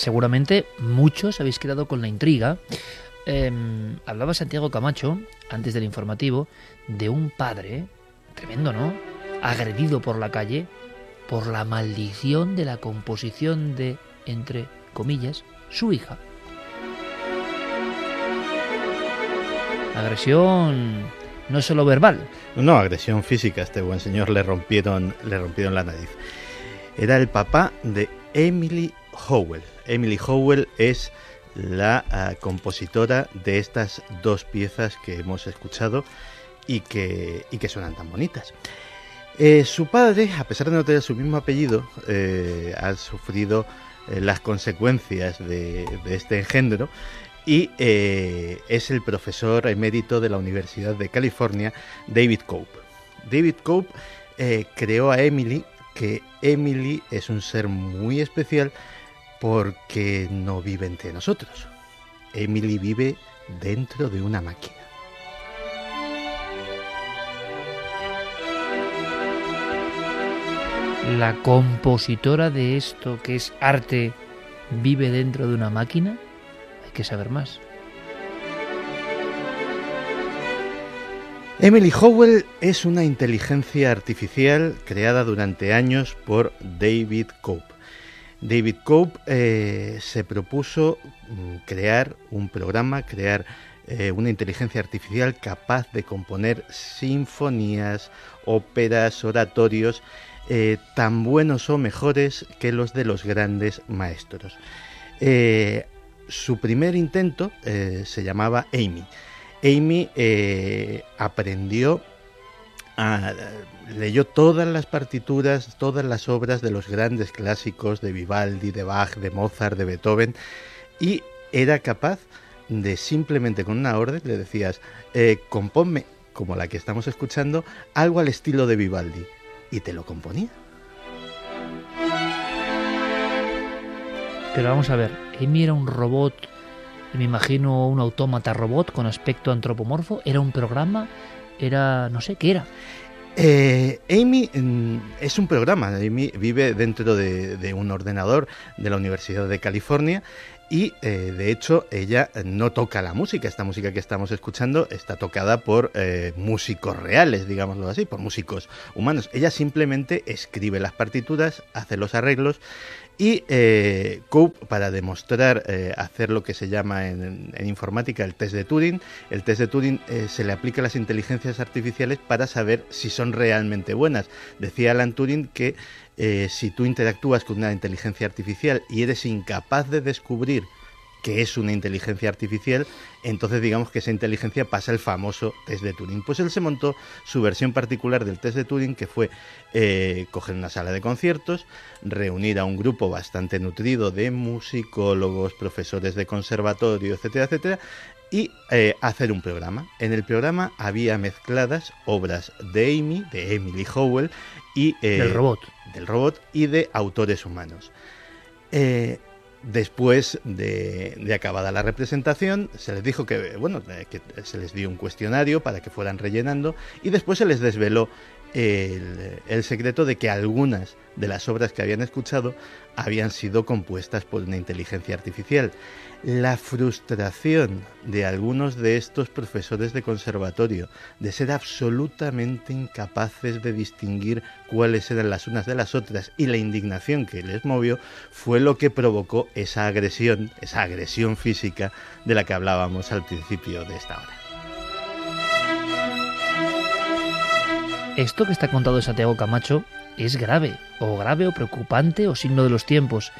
Seguramente muchos habéis quedado con la intriga. Em, hablaba Santiago Camacho, antes del informativo, de un padre, tremendo, ¿no? Agredido por la calle por la maldición de la composición de, entre comillas, su hija. Agresión no solo verbal. No, agresión física. Este buen señor le rompieron, le rompieron la nariz. Era el papá de Emily Howell. Emily Howell es la ah, compositora de estas dos piezas que hemos escuchado y que, que suenan tan bonitas. Eh, su padre, a pesar de no tener su mismo apellido, eh, ha sufrido eh, las consecuencias de, este engendro y es el profesor emérito de la Universidad de California, David Cope. David Cope creó a Emily, que Emily es un ser muy especial porque no vive entre nosotros. Emily vive dentro de una máquina. La compositora de esto que es arte vive dentro de una máquina. Hay que saber más. Emily Howell es una inteligencia artificial creada durante años por David Cope. David Cope eh, se propuso mm, crear un programa, crear eh, una inteligencia artificial capaz de componer sinfonías, óperas, oratorios, eh, tan buenos o mejores que los de los grandes maestros. su primer intento se llamaba Amy. Amy aprendió leyó todas las partituras, todas las obras de los grandes clásicos de Vivaldi, de Bach, de Mozart, de Beethoven, y era capaz de simplemente con una orden le decías, eh, componme, como la que estamos escuchando, algo al estilo de Vivaldi, y te lo componía. Pero vamos a ver, Amy era un robot, me imagino un autómata robot con aspecto antropomorfo, era un programa, era, no sé, ¿qué era? Eh, Amy mm, es un programa, Amy vive dentro de, un ordenador de la Universidad de California y eh, de hecho ella no toca la música, esta música que estamos escuchando está tocada por eh, músicos reales, digámoslo así, por músicos humanos. Ella simplemente escribe las partituras, hace los arreglos y eh, Cope, para demostrar eh, hacer lo que se llama en, informática el test de Turing, el test de Turing eh, se le aplica a las inteligencias artificiales para saber si son realmente buenas. Decía Alan Turing que si tú interactúas con una inteligencia artificial y eres incapaz de descubrir que es una inteligencia artificial, entonces digamos que esa inteligencia pasa el famoso test de Turing. Pues él se montó su versión particular del test de Turing, que fue eh, coger una sala de conciertos, reunir a un grupo bastante nutrido de musicólogos, profesores de conservatorio, etcétera, etcétera, y eh, hacer un programa. En el programa había mezcladas obras de Amy, de Emily Howell, y... Eh, del robot. Del robot y de autores humanos. Después de, acabada la representación, se les dijo que, bueno, que se les dio un cuestionario para que fueran rellenando y después se les desveló el, secreto de que algunas de las obras que habían escuchado habían sido compuestas por una inteligencia artificial. La frustración de algunos de estos profesores de conservatorio de ser absolutamente incapaces de distinguir cuáles eran las unas de las otras y la indignación que les movió fue lo que provocó esa agresión, esa agresión física de la que hablábamos al principio de esta hora. Esto que está contado Santiago Camacho es grave, o grave o preocupante o signo de los tiempos.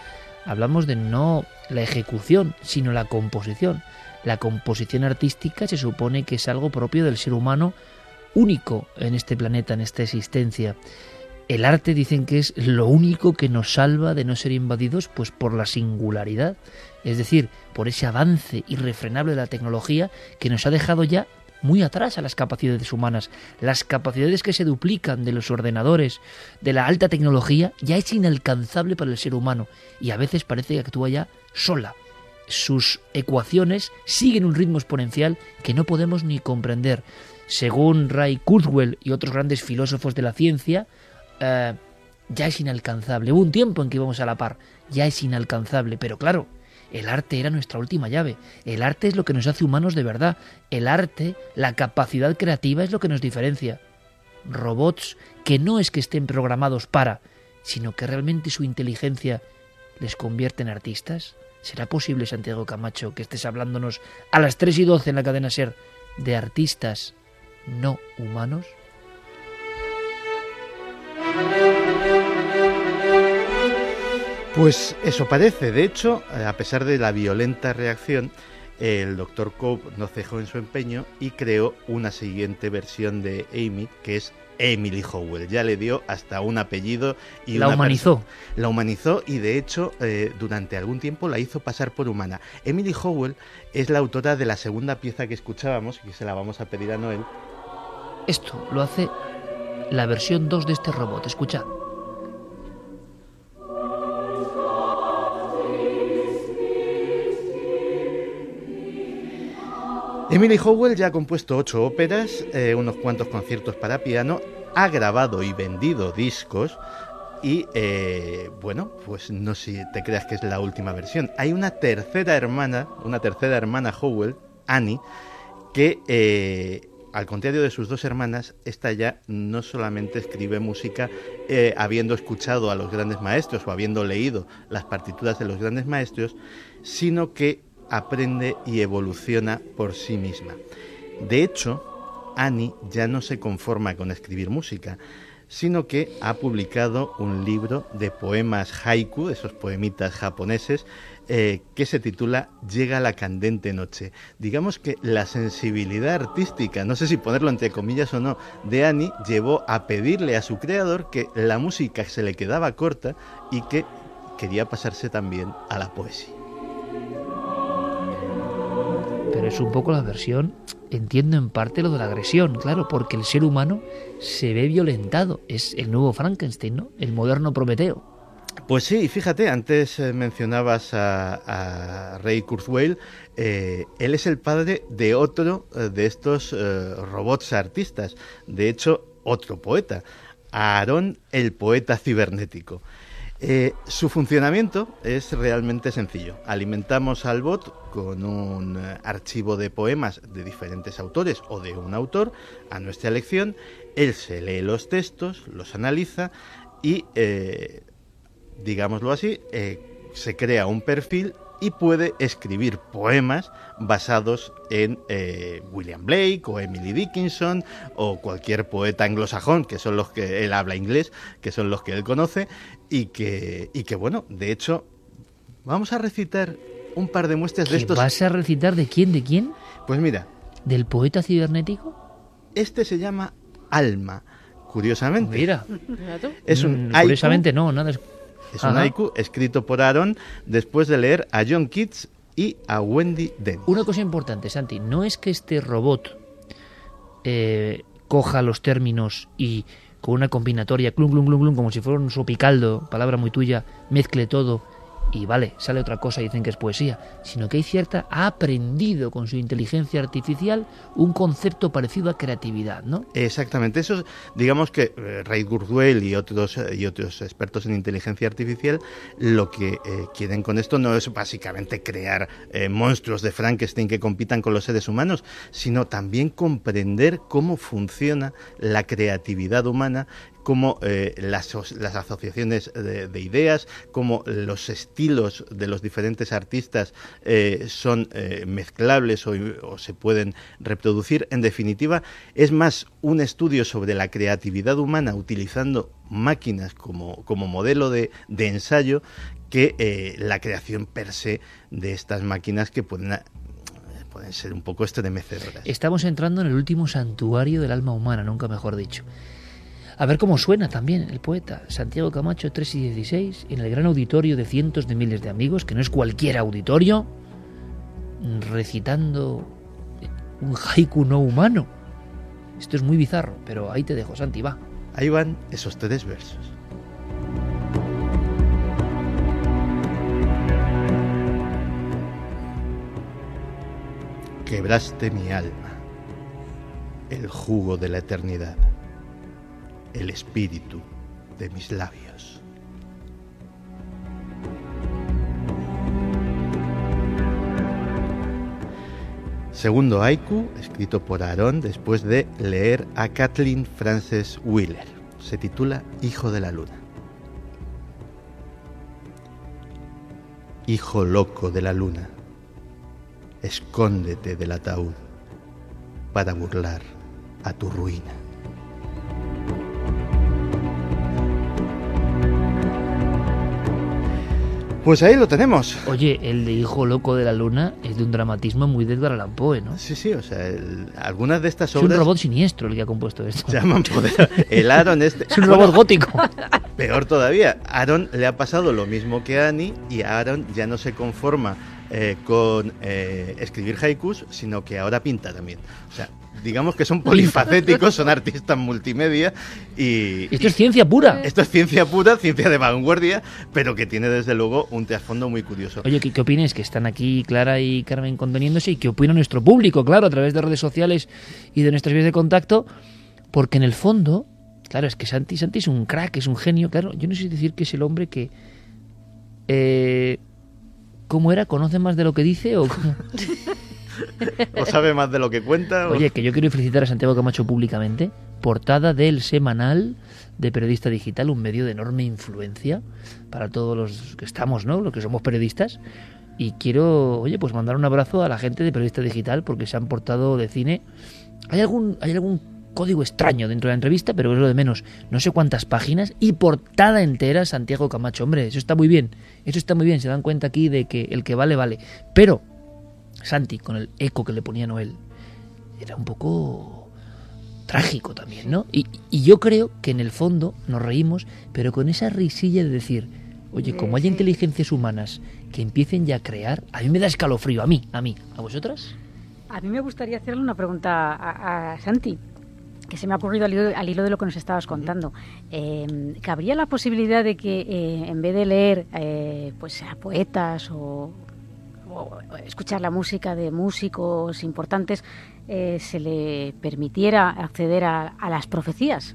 Hablamos de no la ejecución, sino la composición. La composición artística se supone que es algo propio del ser humano único en este planeta, en esta existencia. el arte dicen que es lo único que nos salva de no ser invadidos pues por la singularidad, es decir, por ese avance irrefrenable de la tecnología que nos ha dejado ya muy atrás a las capacidades humanas. Las capacidades que se duplican de los ordenadores, de la alta tecnología, ya es inalcanzable para el ser humano y a veces parece que actúa ya sola. Sus ecuaciones siguen un ritmo exponencial que no podemos ni comprender. Según Ray Kurzweil y otros grandes filósofos de la ciencia, eh, ya es inalcanzable. Hubo un tiempo en que íbamos a la par, ya es inalcanzable, pero claro, el arte era nuestra última llave. El arte es lo que nos hace humanos de verdad. El arte, la capacidad creativa es lo que nos diferencia. Robots que no es que estén programados para, sino que realmente su inteligencia les convierte en artistas. ¿Será posible, Santiago Camacho, que estés hablándonos a las 3 y 12 en la cadena Ser de artistas no humanos? Pues eso parece. De hecho, eh, a pesar de la violenta reacción, el Dr. Cope no cejó en su empeño y creó una siguiente versión de Amy, que es Emily Howell. Ya le dio hasta un apellido y la humanizó. La humanizó y de hecho eh, durante algún tiempo la hizo pasar por humana. Emily Howell es la autora de la segunda pieza que escuchábamos y que se la vamos a pedir a Noel. Esto lo hace la versión 2 de este robot. Escuchad. Emily Howell ya ha compuesto ocho óperas, eh, unos cuantos conciertos para piano, ha grabado y vendido discos y eh, bueno, pues no si te creas que es la última versión. Hay una tercera hermana, una tercera hermana Howell, Annie, que eh, al contrario de sus dos hermanas, esta ya no solamente escribe música habiendo escuchado a los grandes maestros o habiendo leído las partituras de los grandes maestros, sino que aprende y evoluciona por sí misma. De hecho, Annie ya no se conforma con escribir música, sino que ha publicado un libro de poemas haiku, esos poemitas japoneses, eh, que se titula Llega la candente noche. Digamos que la sensibilidad artística, no sé si ponerlo entre comillas o no, de Annie llevó a pedirle a su creador que la música se le quedaba corta y que quería pasarse también a la poesía pero es un poco la versión, entiendo en parte lo de la agresión, claro, porque el ser humano se ve violentado, es el nuevo Frankenstein, ¿no? El moderno Prometeo. Pues sí, fíjate, antes eh, mencionabas a, Ray Kurzweil, eh, él es el padre de otro eh, de estos robots artistas, de hecho, otro poeta, Aarón el poeta cibernético. Eh, su funcionamiento es realmente sencillo. Alimentamos al bot con un eh, archivo de poemas de diferentes autores o de un autor a nuestra elección. Él se lee los textos, los analiza y, eh, digámoslo así, se crea un perfil y puede escribir poemas basados en eh, William Blake o Emily Dickinson o cualquier poeta anglosajón, que son los que él habla inglés, que son los que él conoce, y que, y que bueno, de hecho, vamos a recitar un par de muestras de estos. ¿Vas a recitar de quién? ¿De quién? Pues mira. ¿Del poeta cibernético? Este se llama Alma, curiosamente. Mira. Es un mm, Curiosamente no, nada es un haiku escrito por Aaron después de leer a John Keats y a Wendy Dennis. Una cosa importante, Santi, no es que este robot eh, coja los términos y con una combinatoria, clum, clum, clum, clum, como si fuera un sopicaldo, palabra muy tuya, mezcle todo y vale, sale otra cosa y dicen que es poesía, sino que hay cierta, ha aprendido con su inteligencia artificial un concepto parecido a creatividad, ¿no? Exactamente, eso digamos que eh, Ray y otros, eh, y otros expertos en inteligencia artificial lo que eh, quieren con esto no es básicamente crear monstruos de Frankenstein que compitan con los seres humanos, sino también comprender cómo funciona la creatividad humana como eh, las, asociaciones de, ideas, como los estilos de los diferentes artistas eh, son eh, mezclables o, se pueden reproducir. En definitiva, es más un estudio sobre la creatividad humana utilizando máquinas como, como modelo de, de ensayo que la creación per se de estas máquinas que pueden pueden ser un poco estremecedoras. Estamos entrando en el último santuario del alma humana, nunca mejor dicho. A ver cómo suena también el poeta Santiago Camacho 3 y 16 en el gran auditorio de cientos de miles de amigos, que no es cualquier auditorio, recitando un haiku no humano. Esto es muy bizarro, pero ahí te dejo, Santi, va. Ahí van esos tres versos. Quebraste mi alma, el jugo de la eternidad, el espíritu de mis labios. Segundo haiku, escrito por Aaron después de leer a Kathleen Frances Wheeler. Se titula Hijo de la Luna. Hijo loco de la luna, escóndete del ataúd para burlar a tu ruina. Pues ahí lo tenemos. Oye, el de Hijo Loco de la Luna es de un dramatismo muy de Edgar Allan Poe, ¿no? Sí, sí, o sea, el- algunas de estas Es un obras robot siniestro el que ha compuesto esto. se llaman poder. El Aaron este. Es un Bueno, robot gótico. Peor todavía, Aaron le ha pasado lo mismo que a Annie y Aaron ya no se conforma eh, con eh, escribir haikus, sino que ahora pinta también. O sea, digamos que son polifacéticos, son artistas multimedia y... Esto es ciencia pura. esto es ciencia pura, ciencia de vanguardia, pero que tiene desde luego un trasfondo muy curioso. Oye, ¿qué, qué opinas? Que están aquí Clara y Carmen conteniéndose y qué opina nuestro público, claro, a través de redes sociales y de nuestras vías de contacto, porque en el fondo, claro, es que Santi, Santi es un crack, es un genio, claro, yo no sé decir que es el hombre que... Eh, ¿Cómo era? ¿Conoce más de lo que dice? O? O sabe más de lo que cuenta. Oye, que yo quiero felicitar a Santiago Camacho públicamente. Portada del semanal de Periodista Digital, un medio de enorme influencia para todos los que estamos, ¿no? Los que somos periodistas. Y quiero, oye, pues mandar un abrazo a la gente de Periodista Digital porque se han portado de cine. Hay algún, hay algún código extraño dentro de la entrevista, pero es lo de menos. No sé cuántas páginas y portada entera Santiago Camacho. Hombre, eso está muy bien. Eso está muy bien. Se dan cuenta aquí de que el que vale, vale. Pero Santi, con el eco que le ponía Noel, era un poco trágico también, ¿no? Y, y yo creo que en el fondo nos reímos, pero con esa risilla de decir, oye, como hay Sí. inteligencias humanas que empiecen ya a crear, a mí me da escalofrío, a mí, a mí, ¿a vosotras? A mí me gustaría hacerle una pregunta a, a Santi, que se me ha ocurrido al hilo, al hilo de lo que nos estabas contando. Eh, ¿Cabría la posibilidad de que eh, en vez de leer eh, pues a poetas o escuchar la música de músicos importantes, eh, se le permitiera acceder a, a las profecías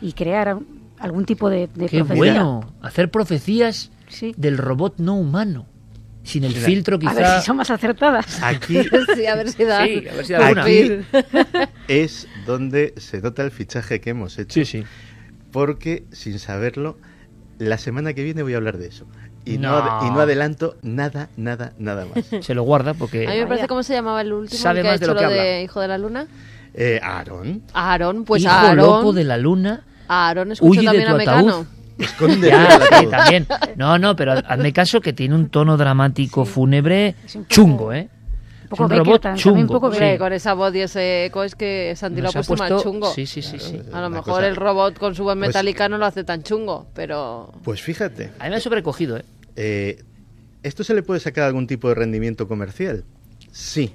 y crear algún tipo de, de Qué profecía? bueno, hacer profecías Sí. del robot no humano, sin el filtro A ver quizá... si son más acertadas. Aquí Sí, a ver si da. Sí, a ver si da alguna. Aquí es donde se nota el fichaje que hemos hecho. Sí, sí. porque sin saberlo, la semana que viene voy a hablar de eso. Y no, No. y no adelanto nada, nada, nada más. Se lo guarda porque... A mí me parece cómo se llamaba el último Sabe el que ha más de hecho lo lo que de habla. Hijo de la Luna. Eh, Aarón, Aarón, pues Hijo Aarón. loco de la luna... Aarón escuchó también tu a Mecano. ataúd. escóndete Ya, también. No, no, pero hazme caso que tiene un tono dramático, fúnebre, chungo, ¿eh? Un poco es un Becker, robot también chungo. un poco sí. Hombre, con esa voz y ese eco es que Santi lo ha puesto más chungo. Sí, sí, sí, sí. A lo mejor cosa- el robot con su voz Pues- metálica no lo hace tan chungo, pero... Pues fíjate, A mí me ha sobrecogido, ¿eh? eh, ¿esto se le puede sacar algún tipo de rendimiento comercial? Sí.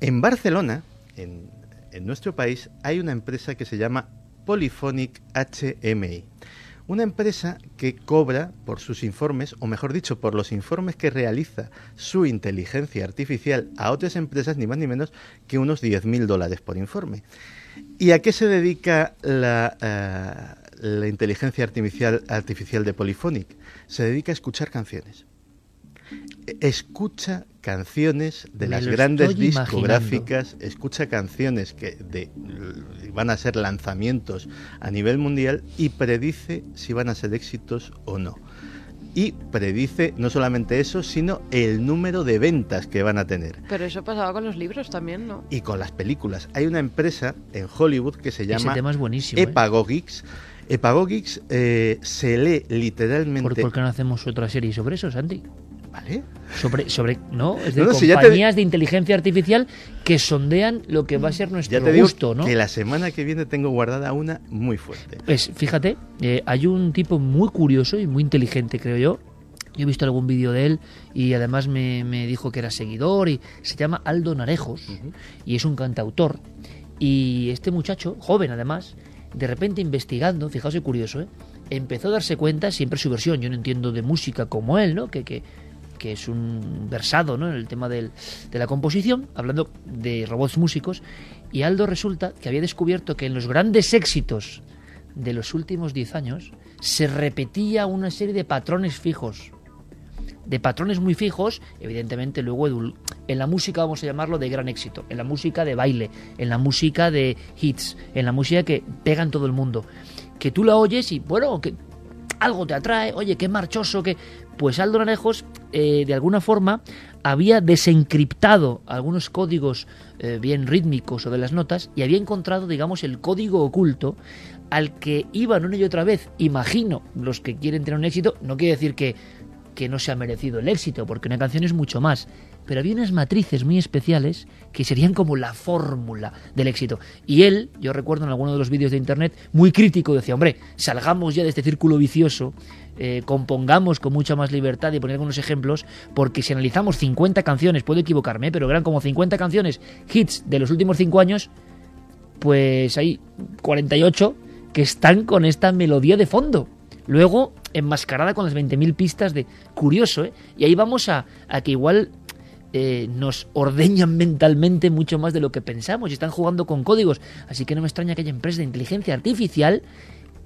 En Barcelona, en, en nuestro país, hay una empresa que se llama Polyphonic HMI. Una empresa que cobra por sus informes, o mejor dicho, por los informes que realiza su inteligencia artificial a otras empresas, ni más ni menos que unos 10.000 dólares por informe. ¿Y a qué se dedica la, eh, la inteligencia artificial, artificial de Polyphonic? Se dedica a escuchar canciones. Escucha canciones de Me las grandes discográficas, escucha canciones que de- van a ser lanzamientos a nivel mundial y predice si van a ser éxitos o no. Y predice no solamente eso, sino el número de ventas que van a tener. Pero eso pasaba con los libros también, ¿no? Y con las películas. Hay una empresa en Hollywood que se Ese llama tema es buenísimo. ¿eh? Epagogix. Epagogix eh, se lee ¿Por, literalmente. por qué no hacemos otra serie sobre eso, Santi? ¿Vale? Sobre, sobre, ¿no? Es de No, no, si ya te- compañías de inteligencia artificial que sondean lo que va a ser nuestro Ya te digo gusto, ¿no? que la semana que viene tengo guardada una muy fuerte. Pues fíjate, eh, hay un tipo muy curioso y muy inteligente, creo yo. Yo he visto algún vídeo de él y además me, me dijo que era seguidor y se llama Aldo Narejos y es un cantautor. Y este muchacho, joven además, de repente investigando, fijaos qué curioso, ¿eh? empezó a darse cuenta, siempre su versión, yo no entiendo de música como él, ¿no? que, que, que es un versado ¿no? en el tema del- de la composición, hablando de robots músicos, y Aldo resulta que había descubierto que en los grandes éxitos de los últimos 10 años se repetía una serie de patrones fijos. De patrones muy fijos, evidentemente luego en la música vamos a llamarlo de gran éxito, en la música de baile, en la música de hits, en la música que pega en todo el mundo. Que tú la oyes y bueno, que algo te atrae, oye, qué marchoso, que... Pues Aldo Narejos, eh, de alguna forma, había desencriptado algunos códigos eh, bien rítmicos o de las notas y había encontrado, digamos, el código oculto al que iban una y otra vez, imagino, los que quieren tener un éxito, no quiere decir que, que no se ha merecido el éxito, porque una canción es mucho más, pero había unas matrices muy especiales que serían como la fórmula del éxito. Y él, yo recuerdo en alguno de los vídeos de internet, muy crítico, decía, hombre, salgamos ya de este círculo vicioso, eh, compongamos con mucha más libertad y poner algunos ejemplos, porque si analizamos 50 canciones, puedo equivocarme, pero eran como 50 canciones, hits de los últimos 5 años, pues hay 48 que están con esta melodía de fondo. Luego, enmascarada con las 20.000 pistas de... Curioso, ¿eh? Y ahí vamos a, a que igual eh, nos ordeñan mentalmente mucho más de lo que pensamos y están jugando con códigos. Así que no me extraña que haya empresas de inteligencia artificial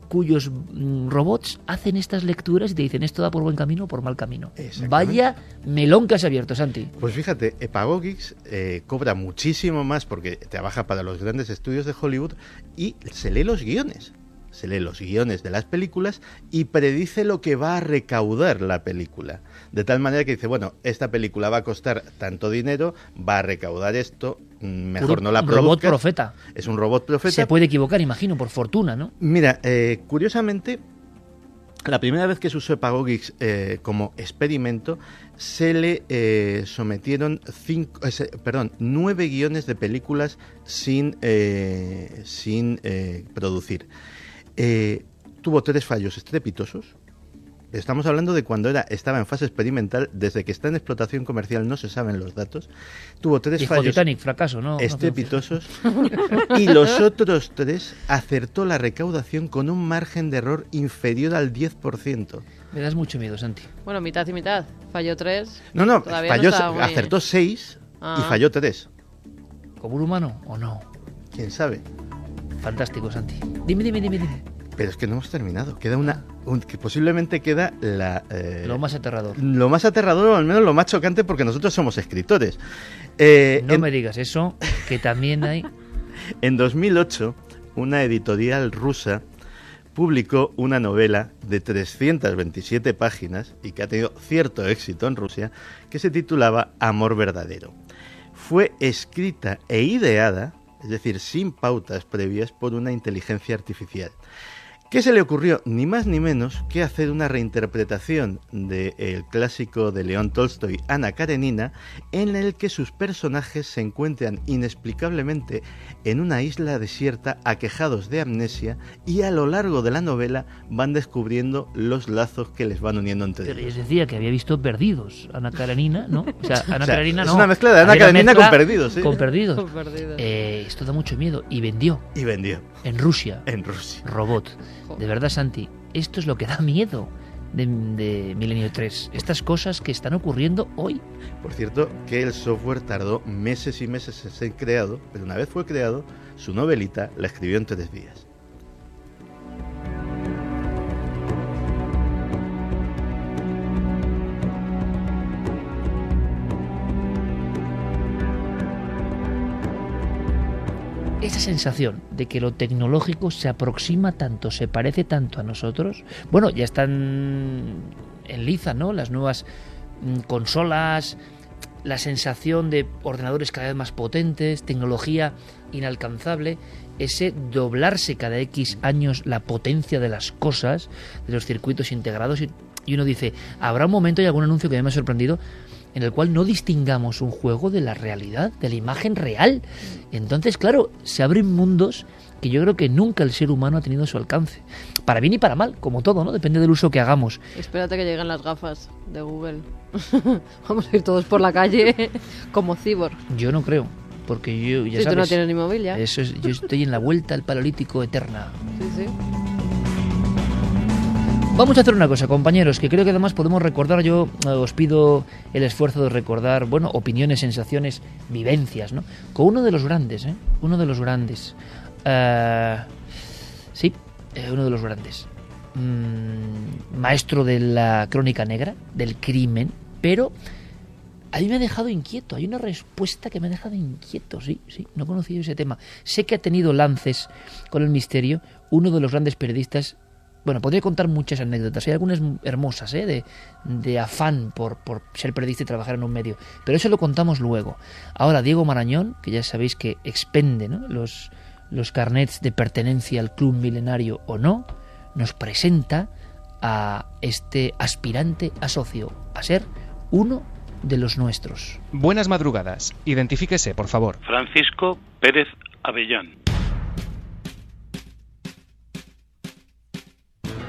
cuyos mm, robots hacen estas lecturas y te dicen esto da por buen camino o por mal camino. Vaya melón que has abierto, Santi. Pues fíjate, Epagogix eh, cobra muchísimo más porque trabaja para los grandes estudios de Hollywood y se lee los guiones. Se lee los guiones de las películas y predice lo que va a recaudar la película. De tal manera que dice, bueno, esta película va a costar tanto dinero, va a recaudar esto, mm, mejor no la robot produzcas. profeta. Es un robot profeta. Se puede equivocar, imagino, por fortuna, ¿no? Mira, eh, curiosamente, la primera vez que se usó Epagogix eh, como experimento, se le eh, sometieron cinco, eh, perdón, nueve guiones de películas sin, sin producir. Eh, tuvo tres fallos estrepitosos. Estamos hablando de cuando era, estaba en fase experimental, desde que está en explotación comercial no se saben los datos. Tuvo tres Dijo fallos Titanic, fracaso, ¿no? Estrepitosos y los otros tres acertó la recaudación con un margen de error inferior al 10%. Me das mucho miedo, Santi. Bueno, mitad y mitad. Falló tres. No, no, falló, muy- acertó 6 y Ah. falló 3. ¿Como un humano o no? ¿Quién sabe? Fantástico, Santi. Dime, dime, dime, dime. Pero es que no hemos terminado. Queda una... un- que posiblemente queda la... eh, Lo más aterrador. lo más aterrador o al menos lo más chocante porque nosotros somos escritores. Eh, No en- me digas eso, que también hay... En 2008, una editorial rusa publicó una novela de 327 páginas y que ha tenido cierto éxito en Rusia, que se titulaba Amor verdadero. Fue escrita e ideada, es decir, sin pautas previas, por una inteligencia artificial. ¿Qué se le ocurrió? Ni más ni menos que hacer una reinterpretación del clásico de León Tolstoy, Ana Karenina, en el que sus personajes se encuentran inexplicablemente en una isla desierta aquejados de amnesia y a lo largo de la novela van descubriendo los lazos que les van uniendo entre Pero ellos. les decía que había visto Perdidos, Ana Karenina, ¿no? O sea, Ana O sea, Karenina es no. una mezcla de Ana Karenina con Perdidos, ¿sí? Con Perdidos. Eh, esto da mucho miedo. Y vendió Y vendió en Rusia. en Rusia. Robot. De verdad, Santi, esto es lo que da miedo de, de Milenio 3. Estas cosas que están ocurriendo hoy. Por cierto, que el software tardó meses y meses en ser creado, pero una vez fue creado, su novelita la escribió en tres días. Esa sensación de que lo tecnológico se aproxima tanto, se parece tanto a nosotros. Bueno, ya están en liza, ¿no? Las nuevas mm, consolas, la sensación de ordenadores cada vez más potentes, tecnología inalcanzable, ese doblarse cada X años la potencia de las cosas, de los circuitos integrados y, uno dice, habrá un momento y algún anuncio que me ha sorprendido en el cual no distingamos un juego de la realidad, de la imagen real. Entonces, claro, se abren mundos que yo creo que nunca el ser humano ha tenido a su alcance. Para bien y para mal, como todo, ¿no? Depende del uso que hagamos. Espérate que lleguen las gafas de Google. Vamos a ir todos por la calle como cibor. Yo no creo, porque yo ya si sabes. tú no tienes ni móvil ya. Eso es, yo estoy en la vuelta al paleolítico eterna. Sí, sí. Vamos a hacer una cosa, compañeros, que creo que además podemos recordar, yo eh, os pido el esfuerzo de recordar, bueno, opiniones, sensaciones, vivencias, ¿no? Con uno de los grandes, ¿eh? Uno de los grandes. Eh, sí, eh, uno de los grandes. Mm, maestro de la crónica negra, del crimen, pero a mí me ha dejado inquieto. Hay una respuesta que me ha dejado inquieto, sí, sí, no conocía ese tema. Sé que ha tenido lances con el misterio, uno de los grandes periodistas bueno, podría contar muchas anécdotas. Hay algunas hermosas, ¿eh? de, de afán por, por ser periodista y trabajar en un medio. Pero eso lo contamos luego. Ahora, Diego Marañón, que ya sabéis que expende ¿no? los, los carnets de pertenencia al club milenario o no, nos presenta a este aspirante a socio, a ser uno de los nuestros. Buenas madrugadas. Identifíquese, por favor. Francisco Pérez Avellán.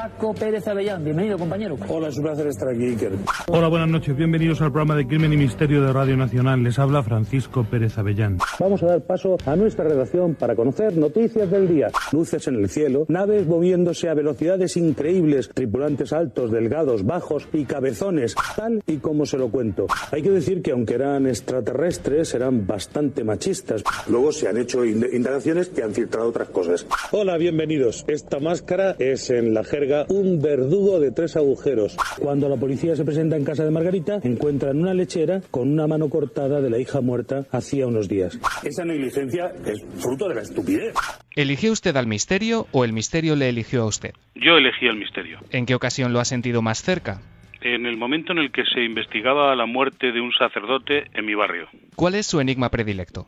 Paco Pérez Avellán, bienvenido compañero. Hola, es un placer estar aquí, Iker. Hola, buenas noches. Bienvenidos al programa de Crimen y Misterio de Radio Nacional. Les habla Francisco Pérez Avellán. Vamos a dar paso a nuestra redacción para conocer noticias del día. Luces en el cielo, naves moviéndose a velocidades increíbles, tripulantes altos, delgados, bajos y cabezones, tal y como se lo cuento. Hay que decir que aunque eran extraterrestres, eran bastante machistas. Luego se han hecho indagaciones que han filtrado otras cosas. Hola, bienvenidos. Esta máscara es en la jerga un verdugo de tres agujeros. Cuando la policía se presenta en casa de Margarita, encuentran una lechera con una mano cortada de la hija muerta hacía unos días. Esa negligencia es fruto de la estupidez. ¿Eligió usted al misterio o el misterio le eligió a usted? Yo elegí el misterio. ¿En qué ocasión lo ha sentido más cerca? En el momento en el que se investigaba la muerte de un sacerdote en mi barrio. ¿Cuál es su enigma predilecto?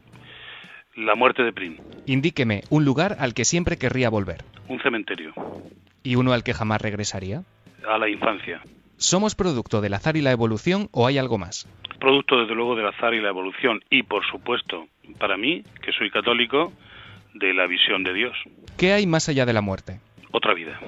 La muerte de Prim. Indíqueme un lugar al que siempre querría volver. Un cementerio. ¿Y uno al que jamás regresaría? A la infancia. ¿Somos producto del azar y la evolución o hay algo más? Producto, desde luego, del azar y la evolución. Y, por supuesto, para mí, que soy católico, de la visión de Dios. ¿Qué hay más allá de la muerte? Otra vida.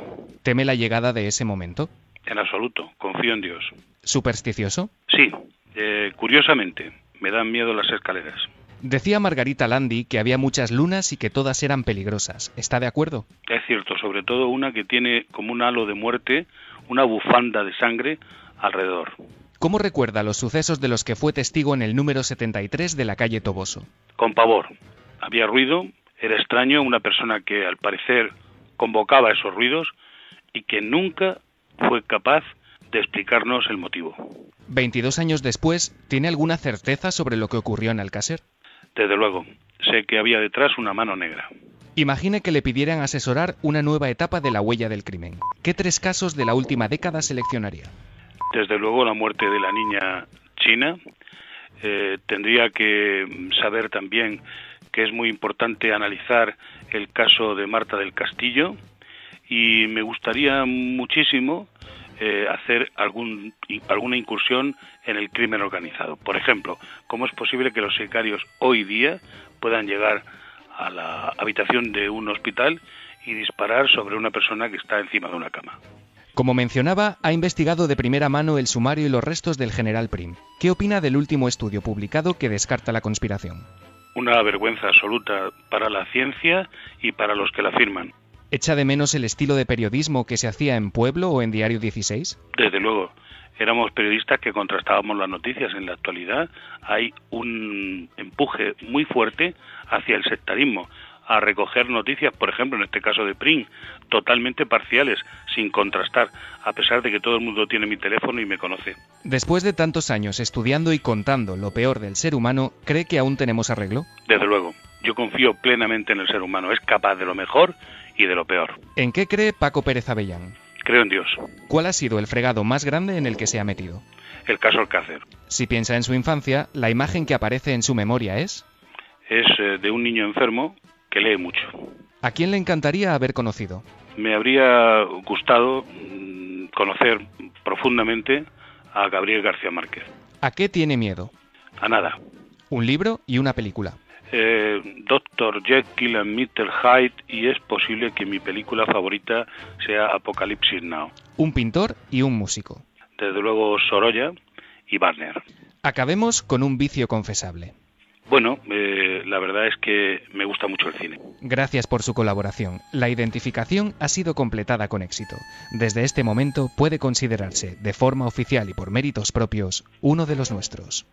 ¿Teme la llegada de ese momento? En absoluto. Confío en Dios. ¿Supersticioso? Sí. Eh, curiosamente, me dan miedo las escaleras. Decía Margarita Landi que había muchas lunas y que todas eran peligrosas. ¿Está de acuerdo? Es cierto, sobre todo una que tiene como un halo de muerte, una bufanda de sangre alrededor. ¿Cómo recuerda los sucesos de los que fue testigo en el número 73 de la calle Toboso? Con pavor. Había ruido, era extraño, una persona que al parecer convocaba esos ruidos y que nunca fue capaz de explicarnos el motivo. 22 años después, ¿tiene alguna certeza sobre lo que ocurrió en Alcácer? Desde luego, sé que había detrás una mano negra. Imagine que le pidieran asesorar una nueva etapa de la huella del crimen. ¿Qué tres casos de la última década seleccionaría? Desde luego la muerte de la niña china. Eh, tendría que saber también que es muy importante analizar el caso de Marta del Castillo y me gustaría muchísimo eh, hacer algún, alguna incursión en el crimen organizado. Por ejemplo, ¿cómo es posible que los sicarios hoy día puedan llegar a la habitación de un hospital y disparar sobre una persona que está encima de una cama? Como mencionaba, ha investigado de primera mano el sumario y los restos del general Prim. ¿Qué opina del último estudio publicado que descarta la conspiración? Una vergüenza absoluta para la ciencia y para los que la firman. ¿Echa de menos el estilo de periodismo que se hacía en Pueblo o en Diario 16? Desde luego. Éramos periodistas que contrastábamos las noticias. En la actualidad hay un empuje muy fuerte hacia el sectarismo, a recoger noticias, por ejemplo, en este caso de Prim, totalmente parciales, sin contrastar, a pesar de que todo el mundo tiene mi teléfono y me conoce. Después de tantos años estudiando y contando lo peor del ser humano, ¿cree que aún tenemos arreglo? Desde luego. Yo confío plenamente en el ser humano. Es capaz de lo mejor y de lo peor. ¿En qué cree Paco Pérez Avellán? Creo en Dios. ¿Cuál ha sido el fregado más grande en el que se ha metido? El caso Alcácer. Si piensa en su infancia, la imagen que aparece en su memoria es... Es eh, de un niño enfermo que lee mucho. ¿A quién le encantaría haber conocido? Me habría gustado mm, conocer profundamente a Gabriel García Márquez. ¿A qué tiene miedo? A nada. Un libro y una película. Eh, Doctor Jekyll and Mr. Hyde y es posible que mi película favorita sea Apocalipsis Now. Un pintor y un músico. Desde luego Sorolla y Wagner. Acabemos con un vicio confesable. Bueno, eh, la verdad es que me gusta mucho el cine. Gracias por su colaboración. La identificación ha sido completada con éxito. Desde este momento puede considerarse, de forma oficial y por méritos propios, uno de los nuestros.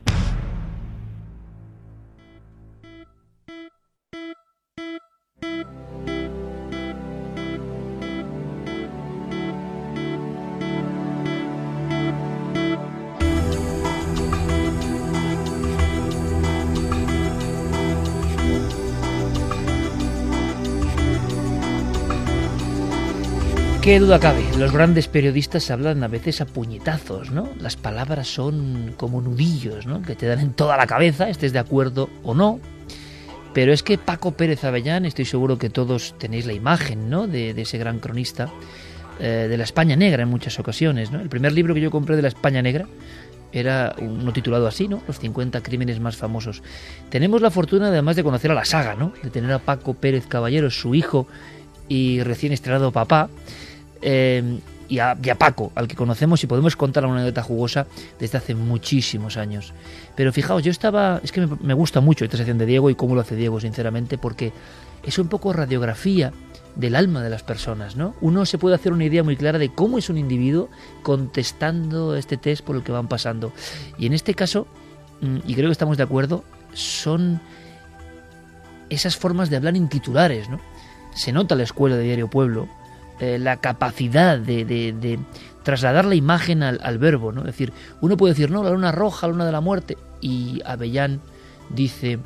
Qué duda cabe, los grandes periodistas hablan a veces a puñetazos, ¿no? Las palabras son como nudillos, ¿no? Que te dan en toda la cabeza, estés de acuerdo o no. Pero es que Paco Pérez Avellán, estoy seguro que todos tenéis la imagen, ¿no? De, ese gran cronista eh, de la España Negra en muchas ocasiones, ¿no? El primer libro que yo compré de la España Negra era uno titulado así, ¿no? Los 50 crímenes más famosos. Tenemos la fortuna además de conocer a la saga, ¿no? De tener a Paco Pérez Caballero, su hijo y recién estrenado papá, eh, y, a, Paco, al que conocemos y podemos contar una anécdota jugosa desde hace muchísimos años. Pero fijaos, yo estaba, es que me, gusta mucho esta sección de Diego y cómo lo hace Diego, sinceramente, porque es un poco radiografía del alma de las personas, ¿no? Uno se puede hacer una idea muy clara de cómo es un individuo contestando este test por el que van pasando. Y en este caso, mm, y creo que estamos de acuerdo, son esas formas de hablar en titulares, ¿no? Se nota la escuela de Diario Pueblo, eh, la capacidad de, trasladar la imagen al, verbo, ¿no? Es decir, uno puede decir, no, la luna roja, la luna de la muerte, y Avellán dice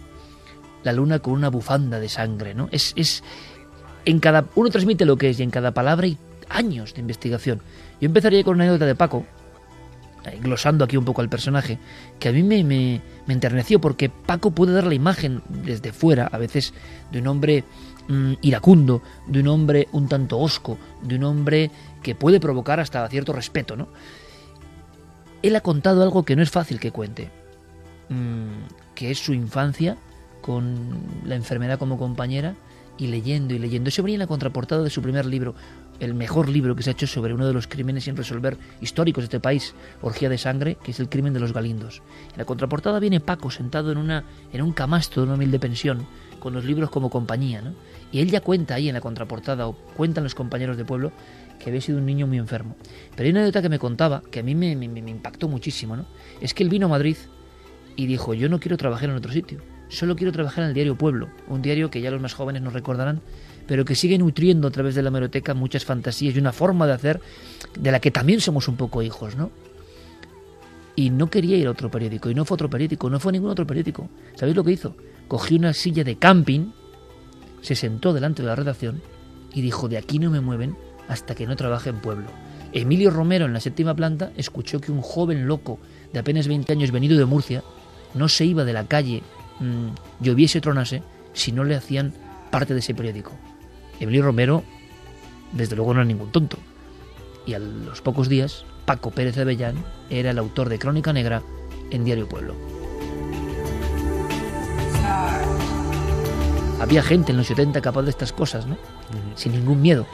la luna con una bufanda de sangre, ¿no? Es, es en cada uno transmite lo que es y en cada palabra hay años de investigación. Yo empezaría con una anécdota de Paco, glosando aquí un poco al personaje, que a mí me, me, me enterneció porque Paco puede dar la imagen desde fuera, a veces, de un hombre Mm, iracundo, de un hombre un tanto osco, de un hombre que puede provocar hasta cierto respeto, ¿no? Él ha contado algo que no es fácil que cuente, mm, que es su infancia con la enfermedad como compañera y leyendo y leyendo. Eso venía en la contraportada de su primer libro, el mejor libro que se ha hecho sobre uno de los crímenes sin resolver históricos de este país, Orgía de Sangre, que es el crimen de los Galindos. En la contraportada viene Paco sentado en, una, en un camasto de una humilde pensión, con los libros como compañía, ¿no? Y él ya cuenta ahí en la contraportada, o cuentan los compañeros de pueblo, que había sido un niño muy enfermo. Pero hay una anécdota que me contaba, que a mí me, impactó muchísimo, ¿no? Es que él vino a Madrid y dijo, yo no quiero trabajar en otro sitio, solo quiero trabajar en el diario Pueblo, un diario que ya los más jóvenes nos recordarán, pero que sigue nutriendo a través de la hemeroteca muchas fantasías y una forma de hacer de la que también somos un poco hijos, ¿no? Y no quería ir a otro periódico, y no fue otro periódico, no fue ningún otro periódico. ¿Sabéis lo que hizo? Cogió una silla de camping, se sentó delante de la redacción y dijo, de aquí no me mueven hasta que no trabaje en pueblo. Emilio Romero, en la séptima planta, escuchó que un joven loco de apenas 20 años venido de Murcia no se iba de la calle, mmm, lloviese o tronase, si no le hacían parte de ese periódico. Emilio Romero, desde luego, no era ningún tonto. Y a los pocos días, Paco Pérez de Avellán era el autor de Crónica Negra en Diario Pueblo. Había gente en los 70 capaz de estas cosas, ¿no? Sin ningún miedo.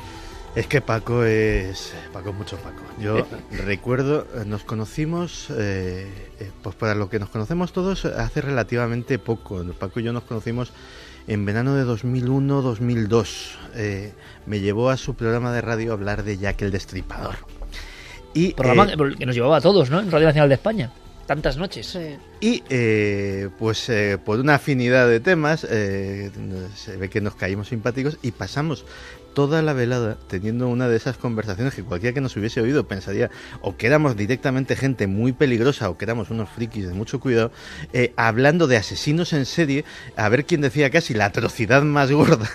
Es que Paco es. Paco es mucho Paco. Yo recuerdo, eh, nos conocimos, eh, eh, pues para lo que nos conocemos todos, hace relativamente poco. Paco y yo nos conocimos en verano de 2001-2002. me llevó a su programa de radio a hablar de Jack el Destripador. Y, programa que nos llevaba a todos, ¿no? En Radio Nacional de España tantas noches. Y eh, pues eh, por una afinidad de temas, eh, se ve que nos caímos simpáticos y pasamos toda la velada teniendo una de esas conversaciones que cualquiera que nos hubiese oído pensaría o que éramos directamente gente muy peligrosa o que éramos unos frikis de mucho cuidado, hablando de asesinos en serie, a ver quién decía casi la atrocidad más gorda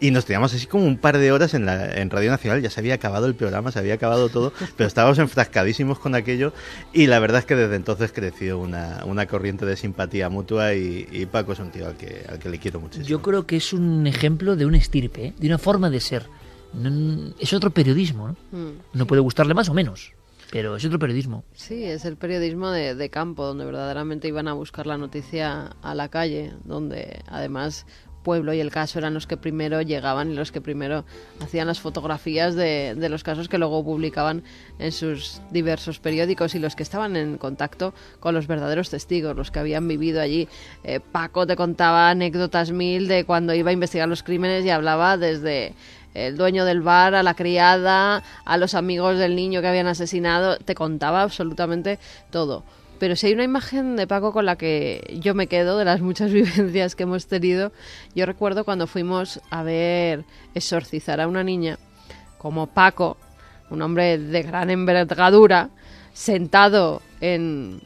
y nos teníamos así como un par de horas en, la, en Radio Nacional, ya se había acabado el programa, se había acabado todo, pero estábamos enfrascadísimos con aquello y la verdad es que desde entonces creció una, una corriente de simpatía mutua y, Paco es un tío al que, al que le quiero muchísimo. Yo creo que es un ejemplo de un estirpe, ¿eh? de una forma de ser. No- es otro periodismo, ¿no? Mm. No puede gustarle más o menos, pero es otro periodismo. Sí, es el periodismo de, de campo, donde verdaderamente iban a buscar la noticia a la calle, donde además Pueblo y el caso eran los que primero llegaban y los que primero hacían las fotografías de, de los casos que luego publicaban en sus diversos periódicos y los que estaban en contacto con los verdaderos testigos, los que habían vivido allí. Eh, Paco te contaba anécdotas mil de cuando iba a investigar los crímenes y hablaba desde el dueño del bar, a la criada, a los amigos del niño que habían asesinado, te contaba absolutamente todo. Pero si hay una imagen de Paco con la que yo me quedo de las muchas vivencias que hemos tenido, yo recuerdo cuando fuimos a ver exorcizar a una niña, como Paco, un hombre de gran envergadura, sentado en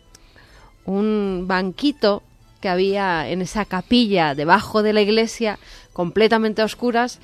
un banquito que había en esa capilla debajo de la iglesia, completamente a oscuras,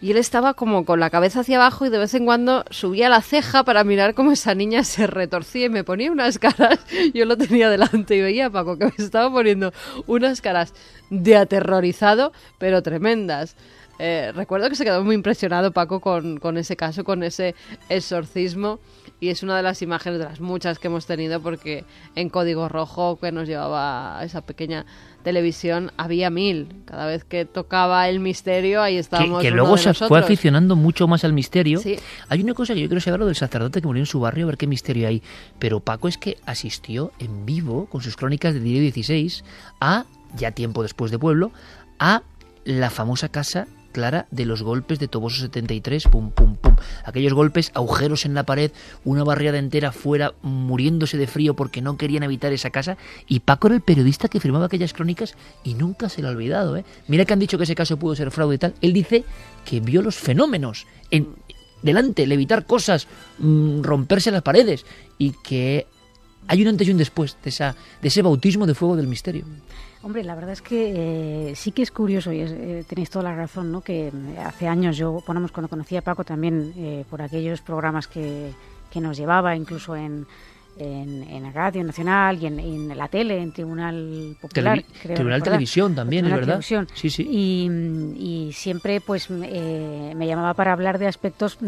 y él estaba como con la cabeza hacia abajo y de vez en cuando subía la ceja para mirar cómo esa niña se retorcía y me ponía unas caras. Yo lo tenía delante y veía a Paco que me estaba poniendo unas caras de aterrorizado, pero tremendas. Eh, recuerdo que se quedó muy impresionado Paco con, con ese caso, con ese exorcismo. Y es una de las imágenes de las muchas que hemos tenido porque en Código Rojo que nos llevaba esa pequeña televisión había mil. Cada vez que tocaba el misterio ahí Que, estábamos. que uno luego se fue aficionando mucho más al misterio. Sí. Hay una cosa que yo quiero saber lo del sacerdote que murió en su barrio, a ver qué misterio hay. Pero Paco es que asistió en vivo con sus crónicas de Diario 16 a, ya tiempo después de Pueblo, a la famosa casa clara de los golpes de Toboso 73, pum, pum, pum. Aquellos golpes, agujeros en la pared, una barriada entera fuera, muriéndose de frío porque no querían evitar esa casa. Y Paco era el periodista que firmaba aquellas crónicas y nunca se lo ha olvidado. ¿eh? Mira que han dicho que ese caso pudo ser fraude y tal. Él dice que vio los fenómenos en, delante, levitar cosas, mm, romperse las paredes y que hay un antes y un después de, esa, de ese bautismo de fuego del misterio. Hombre, la verdad es que eh, sí que es curioso y es- eh, tenéis toda la razón, ¿no? Que mm, hace años yo, ponemos cuando conocí a Paco también eh, por aquellos programas que, que nos llevaba, incluso en, en, en Radio Nacional y en, en la tele, en Tribunal Popular. Televi- creo Tribunal recordar. Televisión también, es verdad. Televisión. Sí, sí. Y, y siempre pues eh, me llamaba para hablar de aspectos